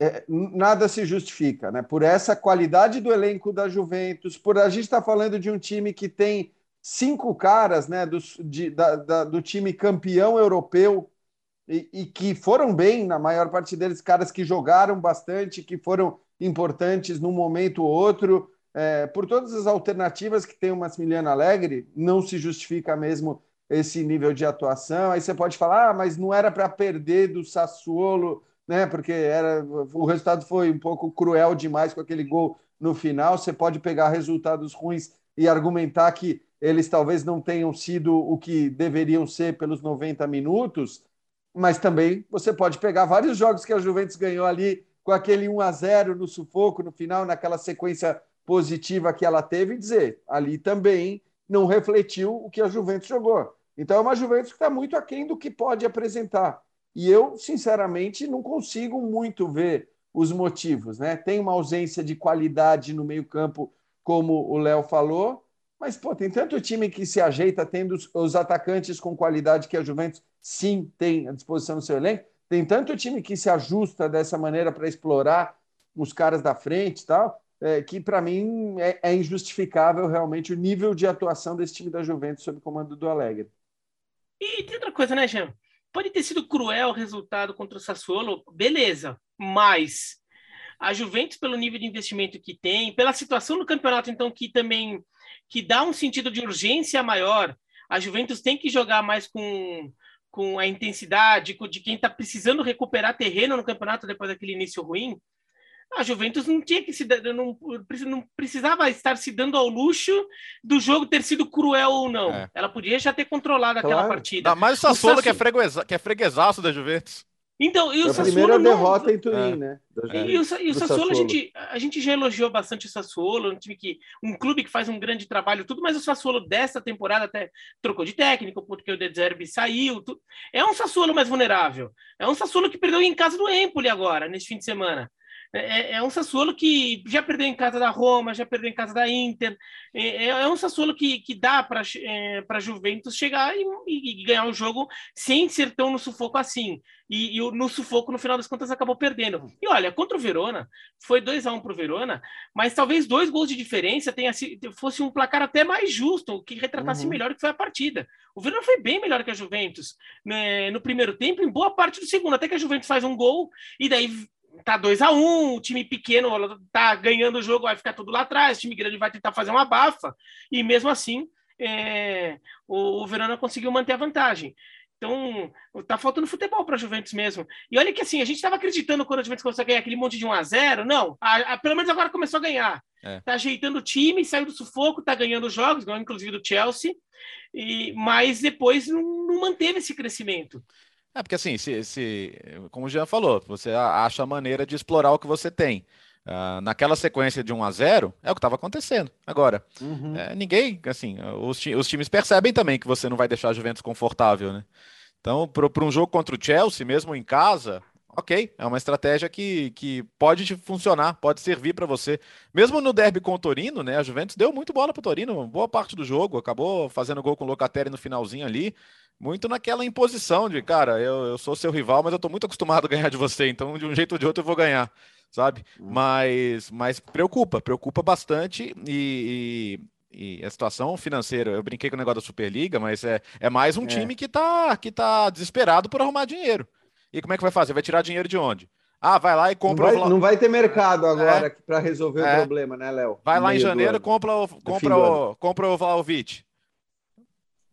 Speaker 4: é, nada se justifica, né? Por essa qualidade do elenco da Juventus, por a gente estar tá falando de um time que tem cinco caras, né, do, de, da, da, do time campeão europeu e, e, que foram bem, na maior parte deles, caras que jogaram bastante, que foram importantes num momento ou outro é, por todas as alternativas que tem o Massimiliano Alegre, não se justifica mesmo esse nível de atuação. Aí você pode falar, ah, mas não era para perder do Sassuolo, né? Porque era, o resultado foi um pouco cruel demais com aquele gol no final. Você pode pegar resultados ruins e argumentar que eles talvez não tenham sido o que deveriam ser pelos 90 minutos, mas também você pode pegar vários jogos que a Juventus ganhou ali com aquele 1 a 0 no sufoco no final, naquela sequência positiva que ela teve e dizer, ali também não refletiu o que a Juventus jogou. Então é uma Juventus que está muito aquém do que pode apresentar. E eu, sinceramente, não consigo muito ver os motivos. Né? Tem uma ausência de qualidade no meio-campo, como o Léo falou, mas pô, tem tanto time que se ajeita tendo os, os atacantes com qualidade que a Juventus sim tem à disposição no seu elenco. Tem tanto time que se ajusta dessa maneira para explorar os caras da frente e tal, é, que para mim é, é, injustificável realmente o nível de atuação desse time da Juventus sob comando do Alegre.
Speaker 3: E tem outra coisa, né, Jean? Pode ter sido cruel o resultado contra o Sassuolo, beleza, mas a Juventus, pelo nível de investimento que tem, pela situação do campeonato, então, que também que dá um sentido de urgência maior, a Juventus tem que jogar mais com, com a intensidade de quem está precisando recuperar terreno no campeonato depois daquele início ruim a Juventus não tinha que se não, não precisava estar se dando ao luxo do jogo ter sido cruel ou não. É. Ela podia já ter controlado claro. aquela partida.
Speaker 2: Ainda mais o Sassuolo, o Sassuolo... Que, é freguesa, que é freguesaço da Juventus.
Speaker 3: Então, e o
Speaker 4: a primeira não... derrota em Turim, é. né?
Speaker 3: E, e, o, e o Sassuolo, Sassuolo, A, gente, a gente já elogiou bastante o Sassuolo, um time que um clube que faz um grande trabalho, tudo, mas o Sassuolo dessa temporada até trocou de técnico, porque o De Zerbi saiu. Tudo. É um Sassuolo mais vulnerável. É um Sassuolo que perdeu em casa do Empoli agora, nesse fim de semana. É, é, é, um Sassuolo que já perdeu em casa da Roma, já perdeu em casa da Inter. É, é, é um Sassuolo que, que dá para é, a Juventus chegar e, e, ganhar o jogo sem ser tão no sufoco assim. E, e, no sufoco, no final das contas, acabou perdendo. E olha, contra o Verona, foi 2 a 1 um para o Verona, mas talvez dois gols de diferença tenha fosse um placar até mais justo, que retratasse uhum. melhor o que foi a partida. O Verona foi bem melhor que a Juventus né, no primeiro tempo, em boa parte do segundo, até que a Juventus faz um gol e daí tá 2 a 1 um, o time pequeno tá ganhando o jogo, vai ficar tudo lá atrás, o time grande vai tentar fazer uma bafa, e mesmo assim é, o, o Verona conseguiu manter a vantagem. Então, tá faltando futebol para a Juventus mesmo. E olha que assim, a gente estava acreditando quando a Juventus começou a ganhar aquele monte de 1 a 0 Não, a, a, pelo menos agora começou a ganhar. É. Tá ajeitando o time, saiu do sufoco, tá ganhando jogos, inclusive do Chelsea, e, mas depois não, não manteve esse crescimento.
Speaker 2: É, porque assim, se, se, como o Jean falou, você acha a maneira de explorar o que você tem. Uh, naquela sequência de 1 a 0 é o que estava acontecendo. Agora, uhum. é, ninguém, assim, os, os, times percebem também que você não vai deixar a Juventus confortável, né? Então, para um jogo contra o Chelsea, mesmo em casa, ok, é uma estratégia que, que pode funcionar, pode servir para você. Mesmo no derby com o Torino, né? A Juventus deu muito bola para o Torino, boa parte do jogo, acabou fazendo gol com o Locatelli no finalzinho ali muito naquela imposição de, cara, eu, eu sou seu rival, mas eu tô muito acostumado a ganhar de você, então de um jeito ou de outro eu vou ganhar, sabe? Uhum. Mas, mas preocupa, preocupa bastante e, e, e, a situação financeira, eu brinquei com o negócio da Superliga, mas é, é mais um é. time que tá, que tá desesperado por arrumar dinheiro. E como é que vai fazer? Vai tirar dinheiro de onde? Ah, vai lá e compra.
Speaker 4: Não vai, não vai ter mercado agora é. para resolver é. o problema, né, Léo?
Speaker 2: Vai lá em janeiro, compra o, compra o, compra o Vlaovic.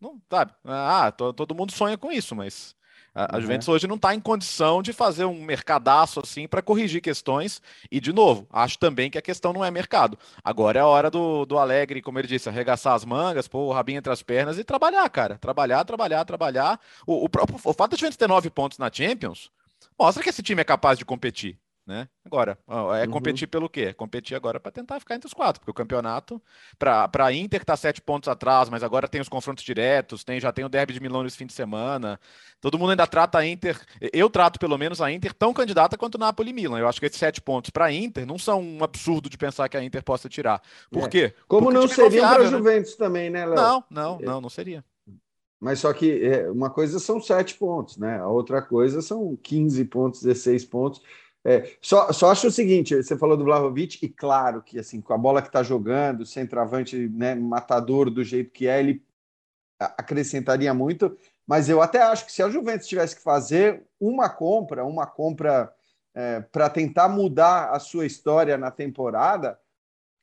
Speaker 2: Não, sabe? Ah, todo mundo sonha com isso, mas a, a Juventus hoje não está em condição de fazer um mercadaço assim para corrigir questões. E, de novo, acho também que a questão não é mercado. Agora é a hora do, do Alegre, como ele disse, arregaçar as mangas, pôr o rabinho entre as pernas e trabalhar, cara. Trabalhar, trabalhar, trabalhar. O, o, próprio, o fato de a Juventus ter nove pontos na Champions mostra que esse time é capaz de competir. Né? Agora, é uhum. competir pelo quê? É competir agora para tentar ficar entre os quatro, porque o campeonato, para a Inter está sete pontos atrás, mas agora tem os confrontos diretos, tem já tem o derby de Milão nesse fim de semana. Todo mundo ainda trata a Inter, eu trato pelo menos a Inter tão candidata quanto o Napoli e Milan. Eu acho que esses sete pontos para a Inter não são um absurdo de pensar que a Inter possa tirar. Por é. quê?
Speaker 4: Como porque não seria para a né? Juventus né? também, né, Léo?
Speaker 2: Não, não, não, não seria.
Speaker 4: Mas só que é, uma coisa são sete pontos, né? A outra coisa são 15 pontos, 16 pontos. É, só, só acho o seguinte: você falou do Vlahovic, e claro que assim, com a bola que está jogando, centroavante né, matador do jeito que é, ele acrescentaria muito, mas eu até acho que se a Juventus tivesse que fazer uma compra, uma compra é, para tentar mudar a sua história na temporada,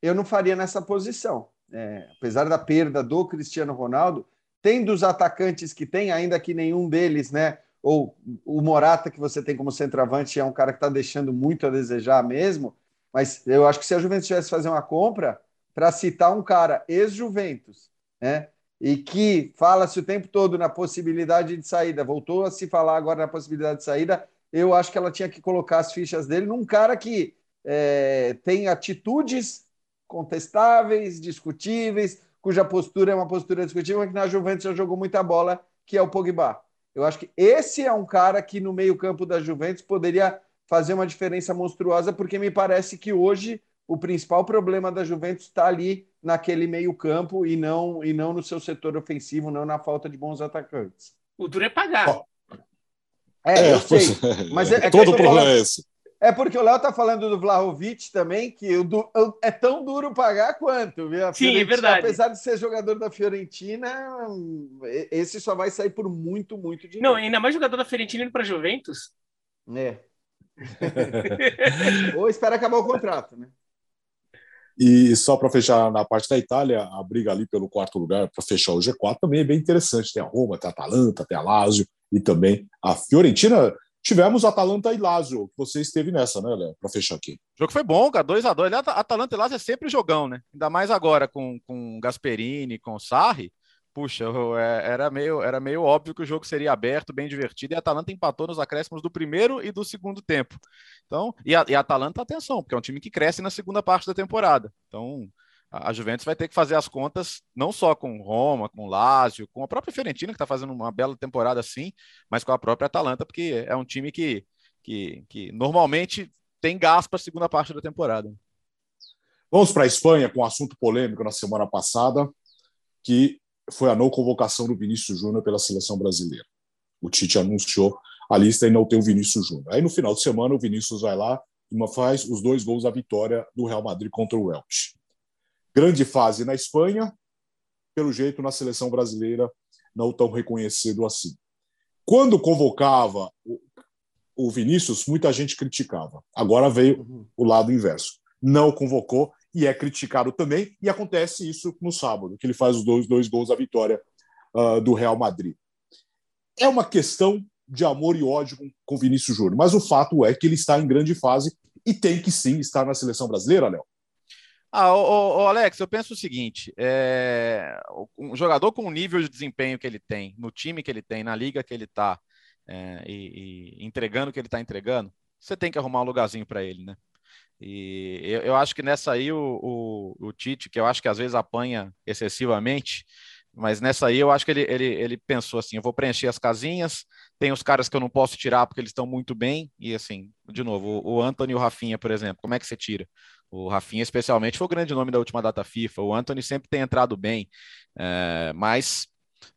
Speaker 4: eu não faria nessa posição. É, apesar da perda do Cristiano Ronaldo, tem dos atacantes que tem, ainda que nenhum deles, né? Ou o Morata, que você tem como centroavante, é um cara que está deixando muito a desejar mesmo, mas eu acho que se a Juventus tivesse fazer uma compra, para citar um cara ex-Juventus, né? E que fala-se o tempo todo na possibilidade de saída, voltou a se falar agora na possibilidade de saída, eu acho que ela tinha que colocar as fichas dele num cara que é, tem atitudes contestáveis, discutíveis, cuja postura é uma postura discutível, mas que na Juventus já jogou muita bola, que é o Pogba. Eu acho que esse é um cara que no meio-campo da Juventus poderia fazer uma diferença monstruosa, porque me parece que hoje o principal problema da Juventus está ali naquele meio-campo e não e não no seu setor ofensivo, não na falta de bons atacantes.
Speaker 3: O duro é pagar.
Speaker 4: É, é, eu sei. *laughs* Mas é, é
Speaker 1: todo problema falando, é esse.
Speaker 4: É porque o Léo tá falando do Vlahovic também, que é tão duro pagar quanto, viu? A
Speaker 3: Sim, é verdade.
Speaker 4: Apesar de ser jogador da Fiorentina, esse só vai sair por muito, muito dinheiro.
Speaker 3: Não, ainda mais jogador da Fiorentina indo para Juventus.
Speaker 4: É. *laughs* Ou espera acabar o contrato, né?
Speaker 1: E só para fechar na parte da Itália, a briga ali pelo quarto lugar para fechar o G4 também é bem interessante. Tem a Roma, tem a Atalanta, tem a Lazio e também a Fiorentina Tivemos Atalanta e Lazio, que você esteve nessa, né, Léo? Para fechar aqui.
Speaker 2: O jogo foi bom, cara, 2x2. Atalanta e Lazio é sempre jogão, né? Ainda mais agora com, com Gasperini, com Sarri. Puxa, é, era meio, era meio óbvio que o jogo seria aberto, bem divertido, e a Atalanta empatou nos acréscimos do primeiro e do segundo tempo. Então, e a, e a Atalanta, atenção, porque é um time que cresce na segunda parte da temporada. Então, a Juventus vai ter que fazer as contas não só com Roma, com Lazio, com a própria Fiorentina, que está fazendo uma bela temporada sim, mas com a própria Atalanta, porque é um time que, que, que normalmente tem gás para a segunda parte da temporada.
Speaker 1: Vamos para a Espanha com um assunto polêmico na semana passada, que foi a não convocação do Vinícius Júnior pela seleção brasileira. O Tite anunciou a lista e não tem o Vinícius Júnior. Aí no final de semana o Vinícius vai lá e faz os dois gols da vitória do Real Madrid contra o Welsh grande fase na Espanha, pelo jeito na seleção brasileira não tão reconhecido assim. Quando convocava o Vinícius, muita gente criticava. Agora veio o lado inverso. Não convocou e é criticado também, e acontece isso no sábado, que ele faz os dois, dois gols da vitória uh, do Real Madrid. É uma questão de amor e ódio com, o Vinícius Júnior, mas o fato é que ele está em grande fase e tem que sim estar na seleção brasileira, Léo.
Speaker 2: Ah, o, Alex, eu penso o seguinte: é, um jogador com o nível de desempenho que ele tem, no time que ele tem, na liga que ele está, é, e, e, entregando o que ele está entregando, você tem que arrumar um lugarzinho para ele, né? E eu, eu, acho que nessa aí o, o, o, Tite, que eu acho que às vezes apanha excessivamente, mas nessa aí eu acho que ele, ele, ele pensou assim: eu vou preencher as casinhas, tem os caras que eu não posso tirar porque eles estão muito bem, e assim, de novo, o, o Anthony e o Rafinha, por exemplo, como é que você tira? O Rafinha, especialmente, foi o grande nome da última data FIFA. O Anthony sempre tem entrado bem, é, mas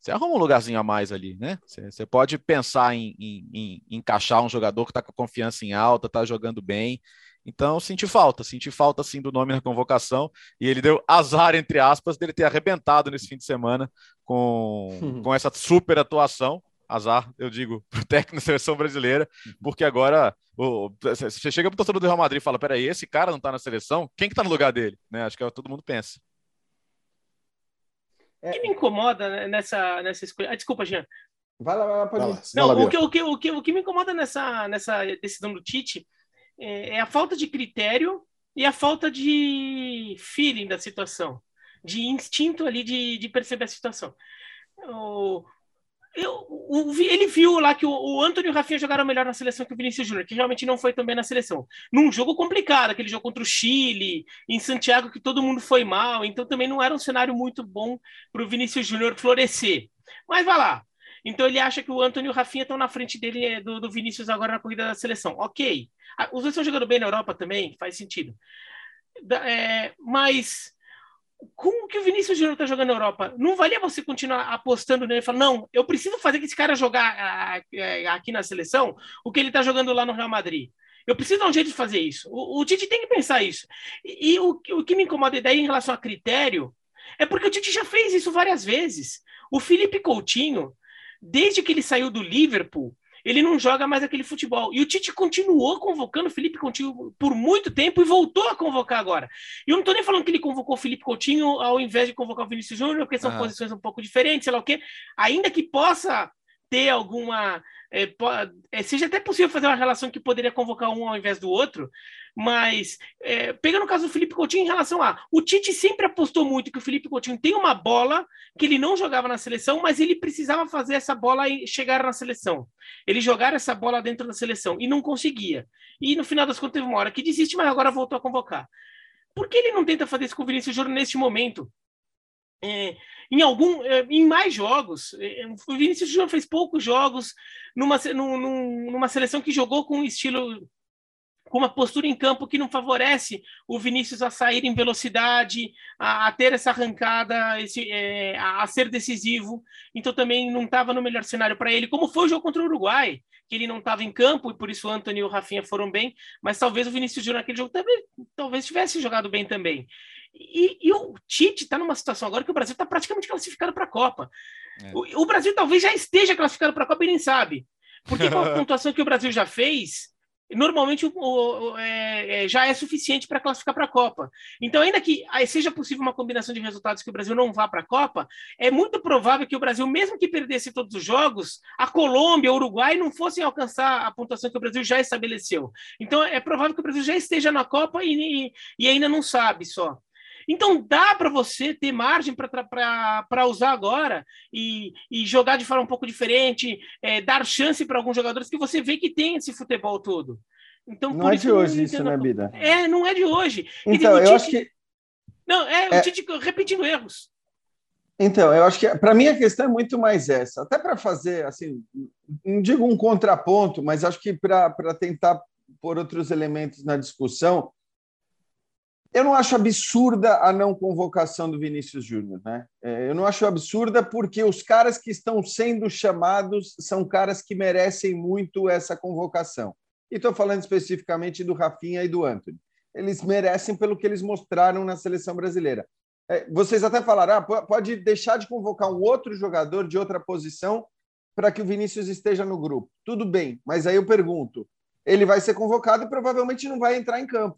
Speaker 2: você arruma um lugarzinho a mais ali, né? Você, você pode pensar em, em, em, encaixar um jogador que está com a confiança em alta, está jogando bem. Então, senti falta, senti falta sim do nome na convocação. E ele deu azar, entre aspas, dele ter arrebentado nesse fim de semana com, *laughs* com essa super atuação azar, eu digo, para o *laughs* técnico da seleção brasileira, uhum. porque agora o, você chega para o torcedor do Real Madrid e fala: peraí, esse cara não está na seleção, quem que está no lugar dele? Né? Acho que é, todo mundo pensa.
Speaker 3: O que me incomoda né, nessa, nessa escolha. Ah, desculpa, Jean.
Speaker 4: Vai lá, vai lá, pode
Speaker 3: Não, o, que, o, que, o, que, o que me incomoda nessa, nessa decisão do Tite é, é a falta de critério e a falta de feeling da situação, de instinto ali de, de perceber a situação. O, eu, o, ele viu lá que o, o Antônio e o Rafinha jogaram melhor na seleção que o Vinícius Júnior, que realmente não foi também na seleção. Num jogo complicado, aquele jogo contra o Chile, em Santiago, que todo mundo foi mal, então também não era um cenário muito bom para o Vinícius Júnior florescer. Mas vai lá. Então ele acha que o Antônio e o Rafinha estão na frente dele eh, do, do Vinícius agora na corrida da seleção. Ok. Os dois estão jogando bem na Europa também, faz sentido. É, mas como que o Vinícius Júnior está jogando na Europa? Não valia você continuar apostando nele e falar, não, eu preciso fazer que esse cara jogar aqui na seleção o que ele está jogando lá no Real Madrid. Eu preciso dar um jeito de fazer isso. O, o Tite tem que pensar isso. E, e o, o que me incomoda daí em relação a critério é porque o Tite já fez isso várias vezes. O Felipe Coutinho, desde que ele saiu do Liverpool, ele não joga mais aquele futebol. E o Tite continuou convocando o Felipe Coutinho por muito tempo e voltou a convocar agora. E eu não estou nem falando que ele convocou o Felipe Coutinho ao invés de convocar o Vinícius Júnior, porque são ah. posições um pouco diferentes, sei lá o quê. Ainda que possa ter alguma. É, é, seja até possível fazer uma relação que poderia convocar um ao invés do outro, mas é, pegando o caso do Felipe Coutinho em relação a. O Tite sempre apostou muito que o Felipe Coutinho tem uma bola que ele não jogava na seleção, mas ele precisava fazer essa bola chegar na seleção. Ele jogar essa bola dentro da seleção e não conseguia. E no final das contas teve uma hora que desiste, mas agora voltou a convocar. Por que ele não tenta fazer isso com o Vinícius Júnior neste momento? É, em algum, é, em mais jogos, é, o Vinícius Júnior fez poucos jogos numa, numa, numa seleção que jogou com um estilo com uma postura em campo que não favorece o Vinícius a sair em velocidade, a, a ter essa arrancada, esse, é, a, a, ser decisivo. Então também não estava no melhor cenário para ele, como foi o jogo contra o Uruguai, que ele não estava em campo e por isso o Anthony e o Rafinha foram bem, mas talvez o Vinícius Júnior naquele jogo também, talvez tivesse jogado bem também. E, e o Tite está numa situação agora que o Brasil está praticamente classificado para a Copa. É. O, o, Brasil talvez já esteja classificado para a Copa e nem sabe. Porque com a *laughs* pontuação que o Brasil já fez, normalmente o, o, é, é, já é suficiente para classificar para a Copa. Então, ainda que seja possível uma combinação de resultados que o Brasil não vá para a Copa, é muito provável que o Brasil, mesmo que perdesse todos os jogos, a Colômbia, o Uruguai não fossem alcançar a pontuação que o Brasil já estabeleceu. Então, é provável que o Brasil já esteja na Copa e, e ainda não sabe só. Então dá para você ter margem para usar agora e, e, jogar de forma um pouco diferente, é, dar chance para alguns jogadores que você vê que tem esse futebol todo.
Speaker 4: Então, não é de hoje isso, né, Bida?
Speaker 3: É, não é de hoje.
Speaker 4: Então, eu acho que.
Speaker 3: Não, é, é... o Tite repetindo erros.
Speaker 4: Então, eu acho que para mim a questão é muito mais essa. Até para fazer, assim, não digo um contraponto, mas acho que para tentar pôr outros elementos na discussão, eu não acho absurda a não convocação do Vinícius Júnior, né? É, eu não acho absurda porque os caras que estão sendo chamados são caras que merecem muito essa convocação. E estou falando especificamente do Rafinha e do Anthony. Eles merecem pelo que eles mostraram na seleção brasileira. É, vocês até falaram, ah, pode deixar de convocar um outro jogador de outra posição para que o Vinícius esteja no grupo. Tudo bem, mas aí eu pergunto: ele vai ser convocado e provavelmente não vai entrar em campo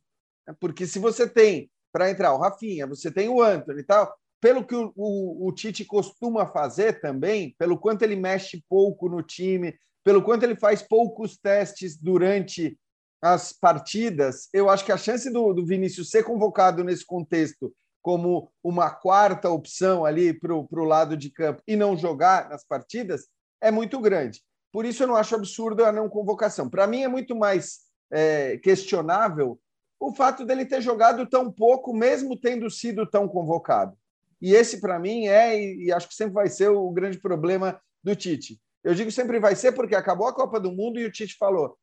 Speaker 4: porque se você tem para entrar o Rafinha, você tem o Anthony e tal, pelo que o, o, o, Tite costuma fazer também, pelo quanto ele mexe pouco no time, pelo quanto ele faz poucos testes durante as partidas, eu acho que a chance do, do Vinícius ser convocado nesse contexto como uma quarta opção ali para o lado de campo e não jogar nas partidas é muito grande. Por isso eu não acho absurdo a não convocação. Para mim é muito mais é, questionável o fato dele ter jogado tão pouco, mesmo tendo sido tão convocado. E esse, para mim, é, e acho que sempre vai ser o grande problema do Tite. Eu digo sempre vai ser porque acabou a Copa do Mundo e o Tite falou: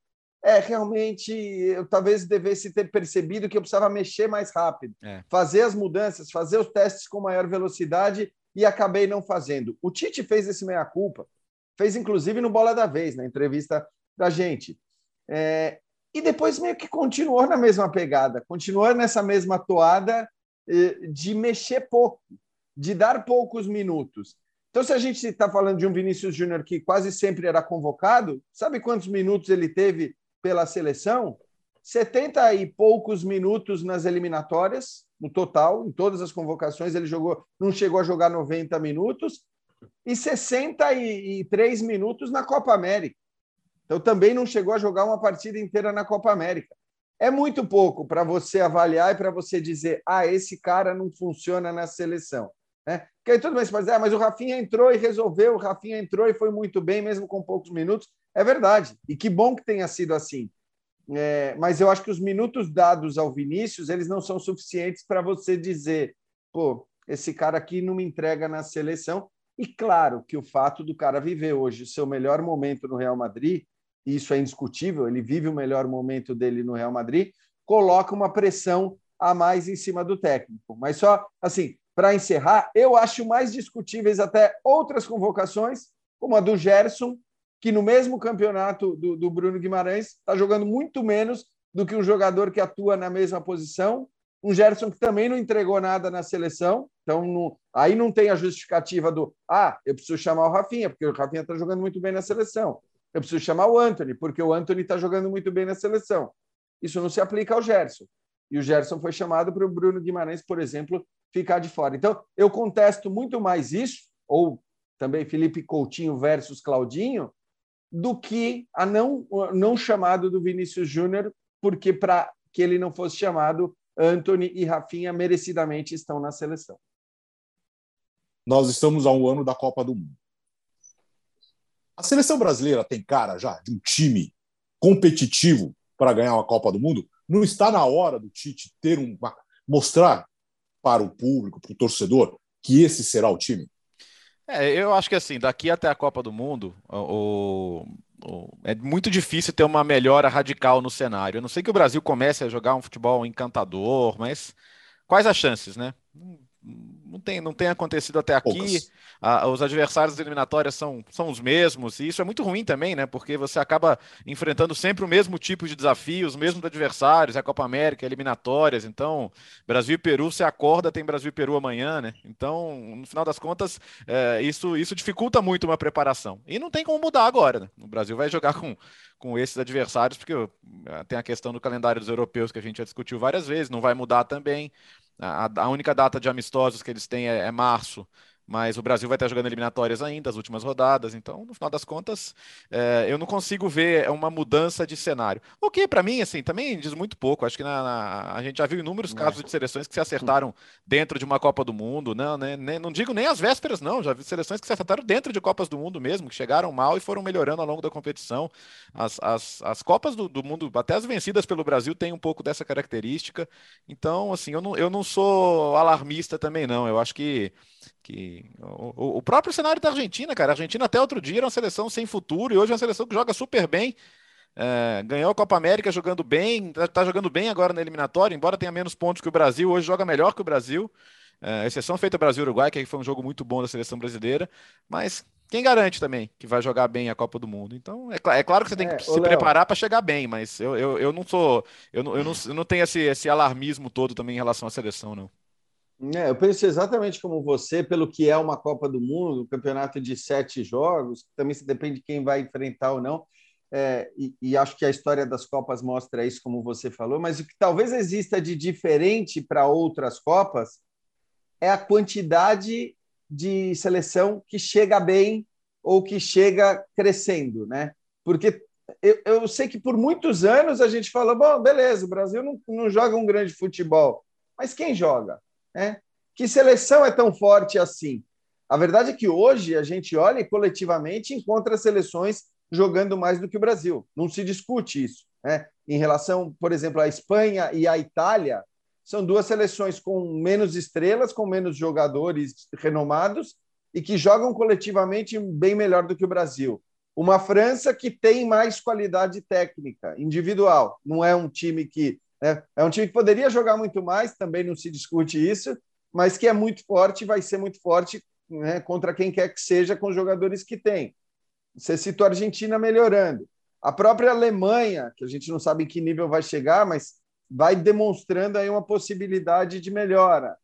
Speaker 4: é, realmente, eu talvez devesse ter percebido que eu precisava mexer mais rápido, é. fazer as mudanças, fazer os testes com maior velocidade e acabei não fazendo. O Tite fez esse meia-culpa, fez inclusive no Bola da Vez, na entrevista da gente. É, e depois meio que continuou na mesma pegada, continuou nessa mesma toada eh, de mexer pouco, de dar poucos minutos. Então, se a gente está falando de um Vinícius Júnior que quase sempre era convocado, sabe quantos minutos ele teve pela seleção? 70 e poucos minutos nas eliminatórias, no total, em todas as convocações, ele jogou, não chegou a jogar 90 minutos, e 63 minutos na Copa América. Então também não chegou a jogar uma partida inteira na Copa América. É muito pouco para você avaliar e para você dizer, ah, esse cara não funciona na seleção. Né? Porque aí bem, você pode dizer, ah, mas o Rafinha entrou e resolveu, o Rafinha entrou e foi muito bem, mesmo com poucos minutos. É verdade. E que bom que tenha sido assim. É, mas eu acho que os minutos dados ao Vinícius, eles não são suficientes para você dizer, pô, esse cara aqui não me entrega na seleção. E claro que o fato do cara viver hoje o seu melhor momento no Real Madrid isso é indiscutível, ele vive o melhor momento dele no Real Madrid, coloca uma pressão a mais em cima do técnico. Mas só, assim, para encerrar, eu acho mais discutíveis até outras convocações, como a do Gerson, que no mesmo campeonato do, do Bruno Guimarães está jogando muito menos do que um jogador que atua na mesma posição. Um Gerson que também não entregou nada na seleção, então não, aí não tem a justificativa do ah, eu preciso chamar o Rafinha, porque o Rafinha está jogando muito bem na seleção eu preciso chamar o Anthony, porque o Anthony está jogando muito bem na seleção. Isso não se aplica ao Gerson. E o Gerson foi chamado para o Bruno Guimarães, por exemplo, ficar de fora. Então, eu contesto muito mais isso, ou também Felipe Coutinho versus Claudinho, do que a não, não chamado do Vinícius Júnior, porque para que ele não fosse chamado, Anthony e Rafinha merecidamente estão na seleção.
Speaker 1: Nós estamos a um ano da Copa do Mundo. A seleção brasileira tem cara já de um time competitivo para ganhar uma Copa do Mundo? Não está na hora do Tite ter um mostrar para o público, para o torcedor, que esse será o time?
Speaker 2: É, eu acho que assim, daqui até a Copa do Mundo, o, é muito difícil ter uma melhora radical no cenário. Eu não sei que o Brasil comece a jogar um futebol encantador, mas quais as chances, né? Não tem, não tem acontecido até aqui. Ah, os adversários eliminatórias são, são os mesmos, e isso é muito ruim também, né? Porque você acaba enfrentando sempre o mesmo tipo de desafio, os mesmos adversários, é a Copa América, eliminatórias. Então, Brasil e Peru, você acorda, tem Brasil e Peru amanhã, né? Então, no final das contas, é, isso, isso dificulta muito uma preparação. E não tem como mudar agora, né? O Brasil vai jogar com, com esses adversários, porque tem a questão do calendário dos europeus que a gente já discutiu várias vezes, não vai mudar também. A, a única data de amistosos que eles têm é, é março mas o Brasil vai estar jogando eliminatórias ainda, as últimas rodadas, então, no final das contas, é, eu não consigo ver uma mudança de cenário. O que, para mim, assim, também diz muito pouco. Acho que na, na, a gente já viu inúmeros casos de seleções que se acertaram dentro de uma Copa do Mundo, não, né, nem, não digo nem as vésperas, não, já vi seleções que se acertaram dentro de Copas do Mundo mesmo, que chegaram mal e foram melhorando ao longo da competição. As, as, as Copas do, do Mundo, até as vencidas pelo Brasil, têm um pouco dessa característica. Então, assim, eu não, eu não sou alarmista também, não. Eu acho que que o, o, próprio cenário da Argentina, cara, a Argentina até outro dia era uma seleção sem futuro e hoje é uma seleção que joga super bem. É, ganhou a Copa América jogando bem, tá, tá, jogando bem agora na eliminatória, embora tenha menos pontos que o Brasil, hoje joga melhor que o Brasil. É, exceção feita Brasil-Uruguai, que foi um jogo muito bom da seleção brasileira, mas quem garante também que vai jogar bem a Copa do Mundo? Então, é, é claro que você tem que é, se preparar para chegar bem, mas eu, eu, eu não sou, eu não, eu não, eu não tenho esse, esse alarmismo todo também em relação à seleção, não.
Speaker 4: É, eu penso exatamente como você, pelo que é uma Copa do Mundo, um campeonato de sete jogos, também se depende de quem vai enfrentar ou não. É, e, e, acho que a história das Copas mostra isso, como você falou, mas o que talvez exista de diferente para outras Copas é a quantidade de seleção que chega bem ou que chega crescendo, né? Porque eu, eu sei que por muitos anos a gente falou, bom, beleza, o Brasil não, não joga um grande futebol, mas quem joga? Né? Que seleção é tão forte assim? A verdade é que hoje a gente olha e coletivamente encontra seleções jogando mais do que o Brasil. Não se discute isso. Né? Em relação, por exemplo, à Espanha e à Itália, são duas seleções com menos estrelas, com menos jogadores renomados e que jogam coletivamente bem melhor do que o Brasil. Uma França que tem mais qualidade técnica, individual. Não é um time que né? É um time que poderia jogar muito mais, também não se discute isso, mas que é muito forte vai ser muito forte né, contra quem quer que seja com os jogadores que tem. Você citou a Argentina melhorando. A própria Alemanha, que a gente não sabe em que nível vai chegar, mas vai demonstrando aí uma possibilidade de melhora.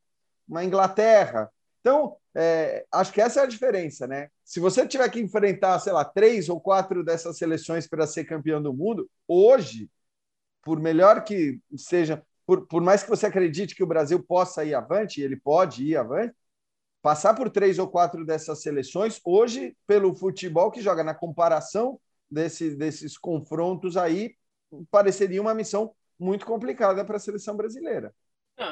Speaker 4: Uma Inglaterra. Então, é, acho que essa é a diferença, né? Se você tiver que enfrentar, sei lá, três ou quatro dessas seleções para ser campeão do mundo, hoje por melhor que seja, por, por mais que você acredite que o Brasil possa ir avante, ele pode ir avante, passar por três ou quatro dessas seleções, hoje, pelo futebol que joga na comparação desse, desses confrontos aí, pareceria uma missão muito complicada para a seleção brasileira.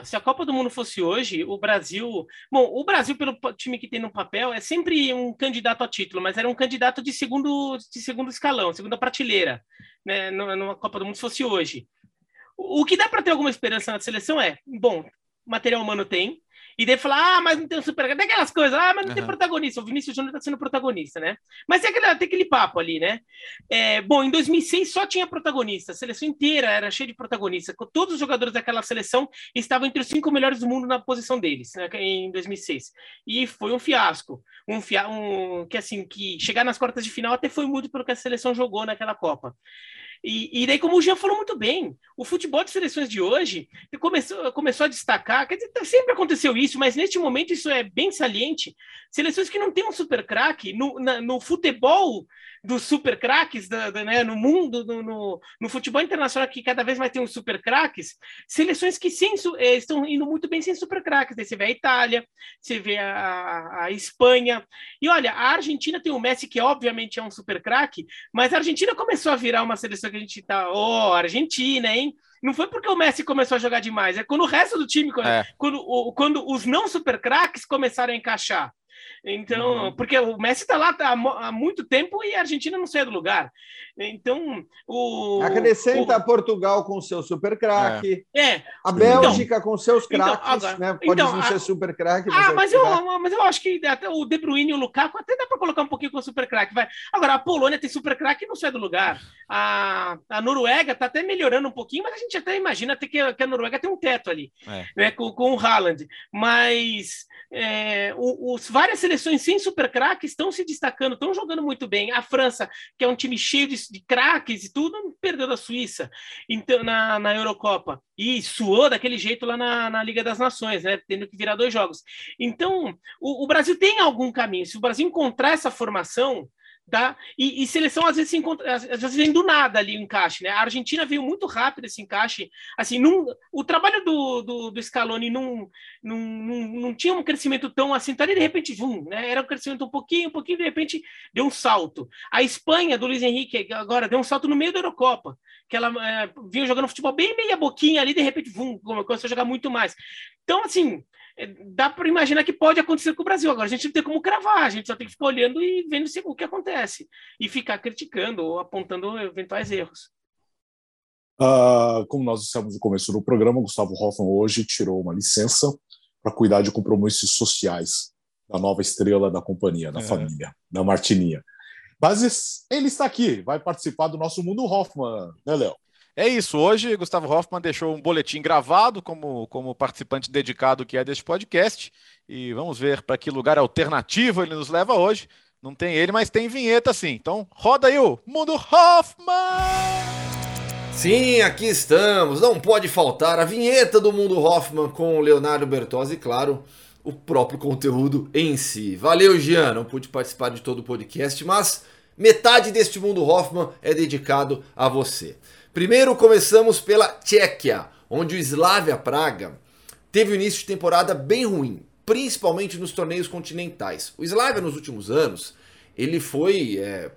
Speaker 3: Se a Copa do Mundo fosse hoje, o Brasil. Bom, o Brasil, pelo time que tem no papel, é sempre um candidato a título, mas era um candidato de segundo, de segundo escalão, segunda prateleira né, numa Copa do Mundo se fosse hoje. O que dá para ter alguma esperança na seleção é, bom, material humano tem, e daí falar, ah, mas não tem um super. Tem aquelas coisas, ah, mas não uhum. tem protagonista. O Vinícius Júnior está sendo protagonista, né? Mas tem aquele, tem aquele papo ali, né? É, bom, em 2006 só tinha protagonista, a seleção inteira era cheia de protagonistas. Todos os jogadores daquela seleção estavam entre os cinco melhores do mundo na posição deles, né, em 2006. E foi um fiasco. Um, fia, um que, assim, que chegar nas quartas de final até foi muito pelo que a seleção jogou naquela Copa. E, e daí, como o Jean falou muito bem, o futebol de seleções de hoje começou, começou a destacar, quer dizer, sempre aconteceu isso, mas neste momento isso é bem saliente. Seleções que não têm um super craque, no, no futebol dos super craques né, no mundo, no, no, no, futebol internacional, que cada vez mais tem os super craques, seleções que sem, é, estão indo muito bem sem super craques. Você vê a Itália, você vê a, a, Espanha. E olha, a Argentina tem o Messi, que obviamente é um super craque, mas a Argentina começou a virar uma seleção que a gente tá. Ó, oh, Argentina, hein? Não foi porque o Messi começou a jogar demais, é quando o resto do time, quando, é. quando, quando os não super craques começaram a encaixar. Então, uhum. porque o Messi está lá tá há muito tempo e a Argentina não sai do lugar. Então, o.
Speaker 4: Acrescenta
Speaker 3: o...
Speaker 4: Portugal com seu super craque.
Speaker 3: É. é.
Speaker 4: A Bélgica então, com seus então, craques, então, né? Pode então, não ser super craque.
Speaker 3: Ah, mas, é eu, mas eu acho que até o De Bruyne e o Lukaku até dá para colocar um pouquinho com super craque. Vai. Agora, a Polônia tem super craque e não sai do lugar. A, a Noruega está até melhorando um pouquinho, mas a gente até imagina até que, que a Noruega tem um teto ali, é. né? Com, com o Haaland. Mas é, os, várias seleções sem super craque estão se destacando, estão jogando muito bem. A França, que é um time cheio de de craques e tudo, perdeu da Suíça então, na, na Eurocopa. E suou daquele jeito lá na, na Liga das Nações, né? Tendo que virar dois jogos. Então, o, o Brasil tem algum caminho. Se o Brasil encontrar essa formação, Tá? E, e, seleção às vezes se encontra, às vezes vem do nada ali o encaixe, né? A Argentina veio muito rápido esse encaixe, assim, num, o trabalho do, do, do Scaloni não, não, não, não tinha um crescimento tão assim, tá ali de repente, vum, né? Era um crescimento um pouquinho, um pouquinho, de repente deu um salto. A Espanha do Luiz Henrique agora deu um salto no meio da Eurocopa, que ela é, vinha jogando futebol bem meia boquinha ali, de repente, vum, começou a jogar muito mais. Então, assim, dá para imaginar que pode acontecer com o Brasil. Agora, a gente não tem como cravar, a gente só tem que ficar olhando e vendo o que acontece. E ficar criticando ou apontando eventuais erros.
Speaker 1: Uh, como nós dissemos no começo do programa, Gustavo Hoffmann hoje tirou uma licença para cuidar de compromissos sociais da nova estrela da companhia, da é. família, da Martininha. Mas ele está aqui, vai participar do nosso Mundo Hoffman, né, Léo?
Speaker 2: É isso. Hoje, Gustavo Hoffman deixou um boletim gravado como, como participante dedicado que é deste podcast. E vamos ver para que lugar alternativo ele nos leva hoje. Não tem ele, mas tem vinheta sim. Então, roda aí o Mundo Hoffman!
Speaker 5: Sim, aqui estamos. Não pode faltar a vinheta do Mundo Hoffman com o Leonardo Bertozzi e, claro, o próprio conteúdo em si. Valeu, Jean. Não pude participar de todo o podcast, mas metade deste Mundo Hoffman é dedicado a você. Primeiro começamos pela Tchequia, onde o Slavia Praga teve um início de temporada bem ruim, principalmente nos torneios continentais. O Slavia nos últimos anos, ele foi é,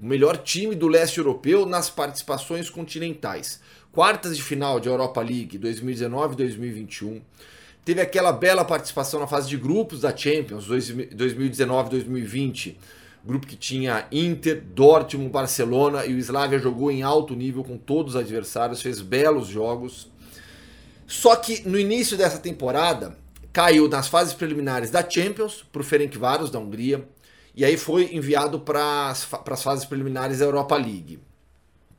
Speaker 5: o melhor time do leste europeu nas participações continentais. Quartas de final de Europa League 2019-2021. Teve aquela bela participação na fase de grupos da Champions 2019-2020 grupo que tinha Inter, Dortmund, Barcelona e o Slavia jogou em alto nível com todos os adversários, fez belos jogos. Só que no início dessa temporada caiu nas fases preliminares da Champions para o Ferencváros da Hungria e aí foi enviado para as fases preliminares da Europa League.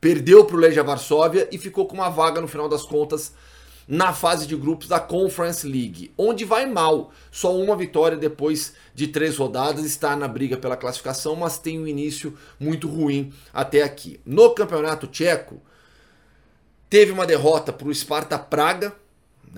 Speaker 5: Perdeu para o Legia Varsóvia e ficou com uma vaga no final das contas na fase de grupos da Conference League, onde vai mal. Só uma vitória depois de três rodadas, está na briga pela classificação, mas tem um início muito ruim até aqui. No Campeonato Tcheco, teve uma derrota para o Sparta Praga,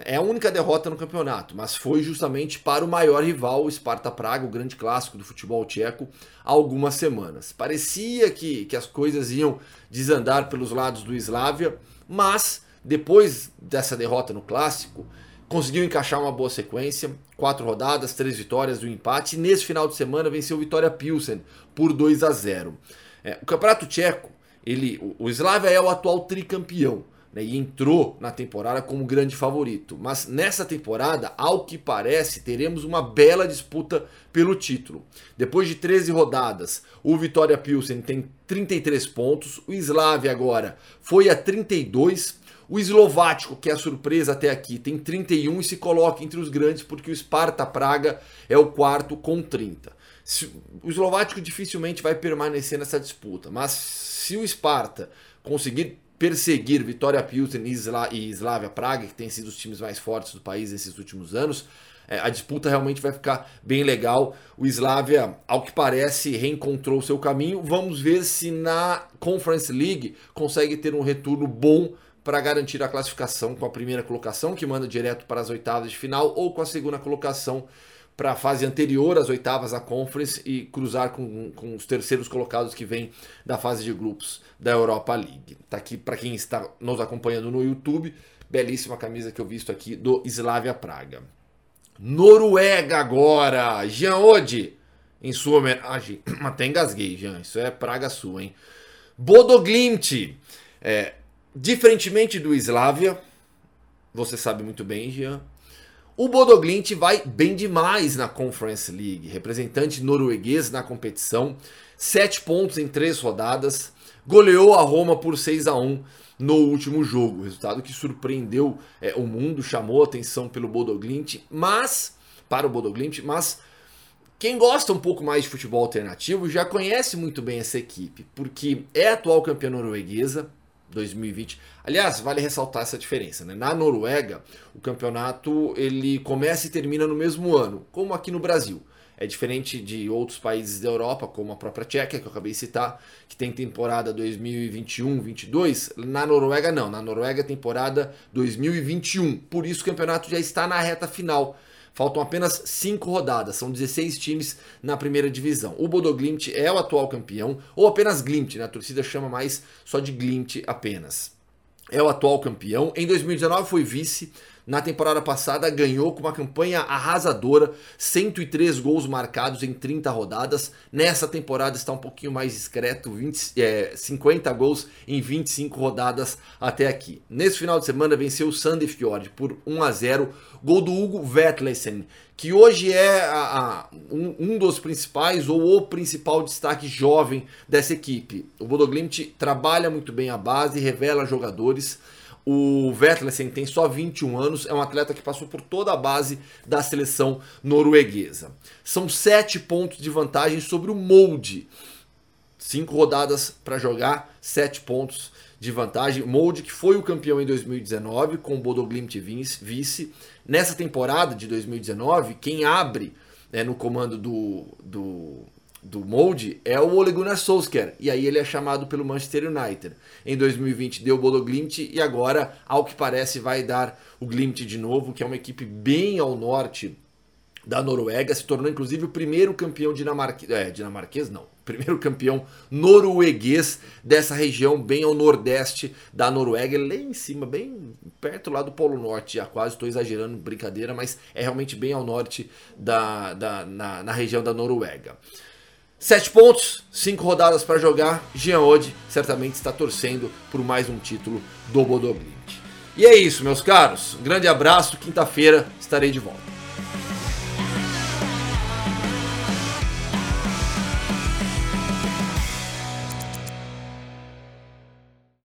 Speaker 5: é a única derrota no campeonato, mas foi justamente para o maior rival, o Sparta Praga, o grande clássico do futebol tcheco, há algumas semanas. Parecia que, que as coisas iam desandar pelos lados do Slavia, mas depois dessa derrota no clássico, conseguiu encaixar uma boa sequência, quatro rodadas, três vitórias e um empate. E nesse final de semana venceu o Vitória Pilsen por 2 a 0. É, o Campeonato Tcheco, ele, o, Slavia é o atual tricampeão. Né, e entrou na temporada como grande favorito. Mas nessa temporada, ao que parece, teremos uma bela disputa pelo título. Depois de 13 rodadas, o Vitória Pilsen tem 33 pontos, o Slavia agora foi a 32 o eslovático, que é a surpresa até aqui, tem 31 e se coloca entre os grandes porque o Sparta Praga é o quarto com 30. O eslovático dificilmente vai permanecer nessa disputa, mas se o Sparta conseguir perseguir Vitória Pilsen e Slavia Praga, que têm sido os times mais fortes do país nesses últimos anos, é, a disputa realmente vai ficar bem legal. O Slavia, ao que parece, reencontrou seu caminho. Vamos ver se na Conference League consegue ter um retorno bom para garantir a classificação com a primeira colocação, que manda direto para as oitavas de final, ou com a segunda colocação para a fase anterior às oitavas da Conference e cruzar com, com os terceiros colocados que vêm da fase de grupos da Europa League. Tá aqui para quem está nos acompanhando no YouTube, belíssima camisa que eu visto aqui do Slavia Praga. Noruega agora, Jean Ode, em sua homenagem, *clears throat* até engasguei, Jean, isso é praga sua, hein? Bodoglimt, é, Diferentemente do Slavia, você sabe muito bem, Jean, O Bodoglint vai bem demais na Conference League, representante norueguês na competição, 7 pontos em 3 rodadas, goleou a Roma por 6 a 1 no último jogo, resultado que surpreendeu é, o mundo, chamou atenção pelo Bodoglint, mas para o Bodoglint, mas quem gosta um pouco mais de futebol alternativo já conhece muito bem essa equipe, porque é atual campeã norueguesa, 2020. Aliás, vale ressaltar essa diferença, né? Na Noruega, o campeonato ele começa e termina no mesmo ano, como aqui no Brasil. É diferente de outros países da Europa, como a própria Tchequia, que eu acabei de citar, que tem temporada 2021-22. Na Noruega, não. Na Noruega, temporada 2021. Por isso, o campeonato já está na reta final. Faltam apenas 5 rodadas, são 16 times na primeira divisão. O Bodo Glimt é o atual campeão, ou apenas Glimt, né? a torcida chama mais só de Glimt apenas. É o atual campeão. Em 2019 foi vice, na temporada passada ganhou com uma campanha arrasadora, 103 gols marcados em 30 rodadas. Nessa temporada está um pouquinho mais discreto, 20, é, 50 gols em 25 rodadas até aqui. Nesse final de semana venceu o Sandefjord por 1 a 0, gol do Hugo Vetlesen, que hoje é a, a, um, um, dos principais ou o principal destaque jovem dessa equipe. O Bodo Glimt trabalha muito bem a base, revela jogadores. O Vetlesen tem só 21 anos, é um atleta que passou por toda a base da seleção norueguesa. São 7 pontos de vantagem sobre o Molde. 5 rodadas para jogar, 7 pontos de vantagem. Molde que foi o campeão em 2019 com o Bodo Glimt vice. Nessa temporada de 2019, quem abre né, no comando do, do do molde é o Ole Gunnar Solskjaer. E aí ele é chamado pelo Manchester United. Em 2020 deu o Bodo Glimt e agora, ao que parece, vai dar o Glimt de novo, que é uma equipe bem ao norte da Noruega, se tornou inclusive o primeiro campeão dinamarquês, é, dinamarquês não, primeiro campeão norueguês dessa região bem ao nordeste da Noruega, lá em cima, bem perto lá do Polo Norte, já quase estou exagerando, brincadeira, mas é realmente bem ao norte da, da na, na região da Noruega. Sete pontos, cinco rodadas para jogar. Jean certamente está torcendo por mais um título do Bodoglint. E é isso, meus caros. Um grande abraço. Quinta-feira estarei de volta.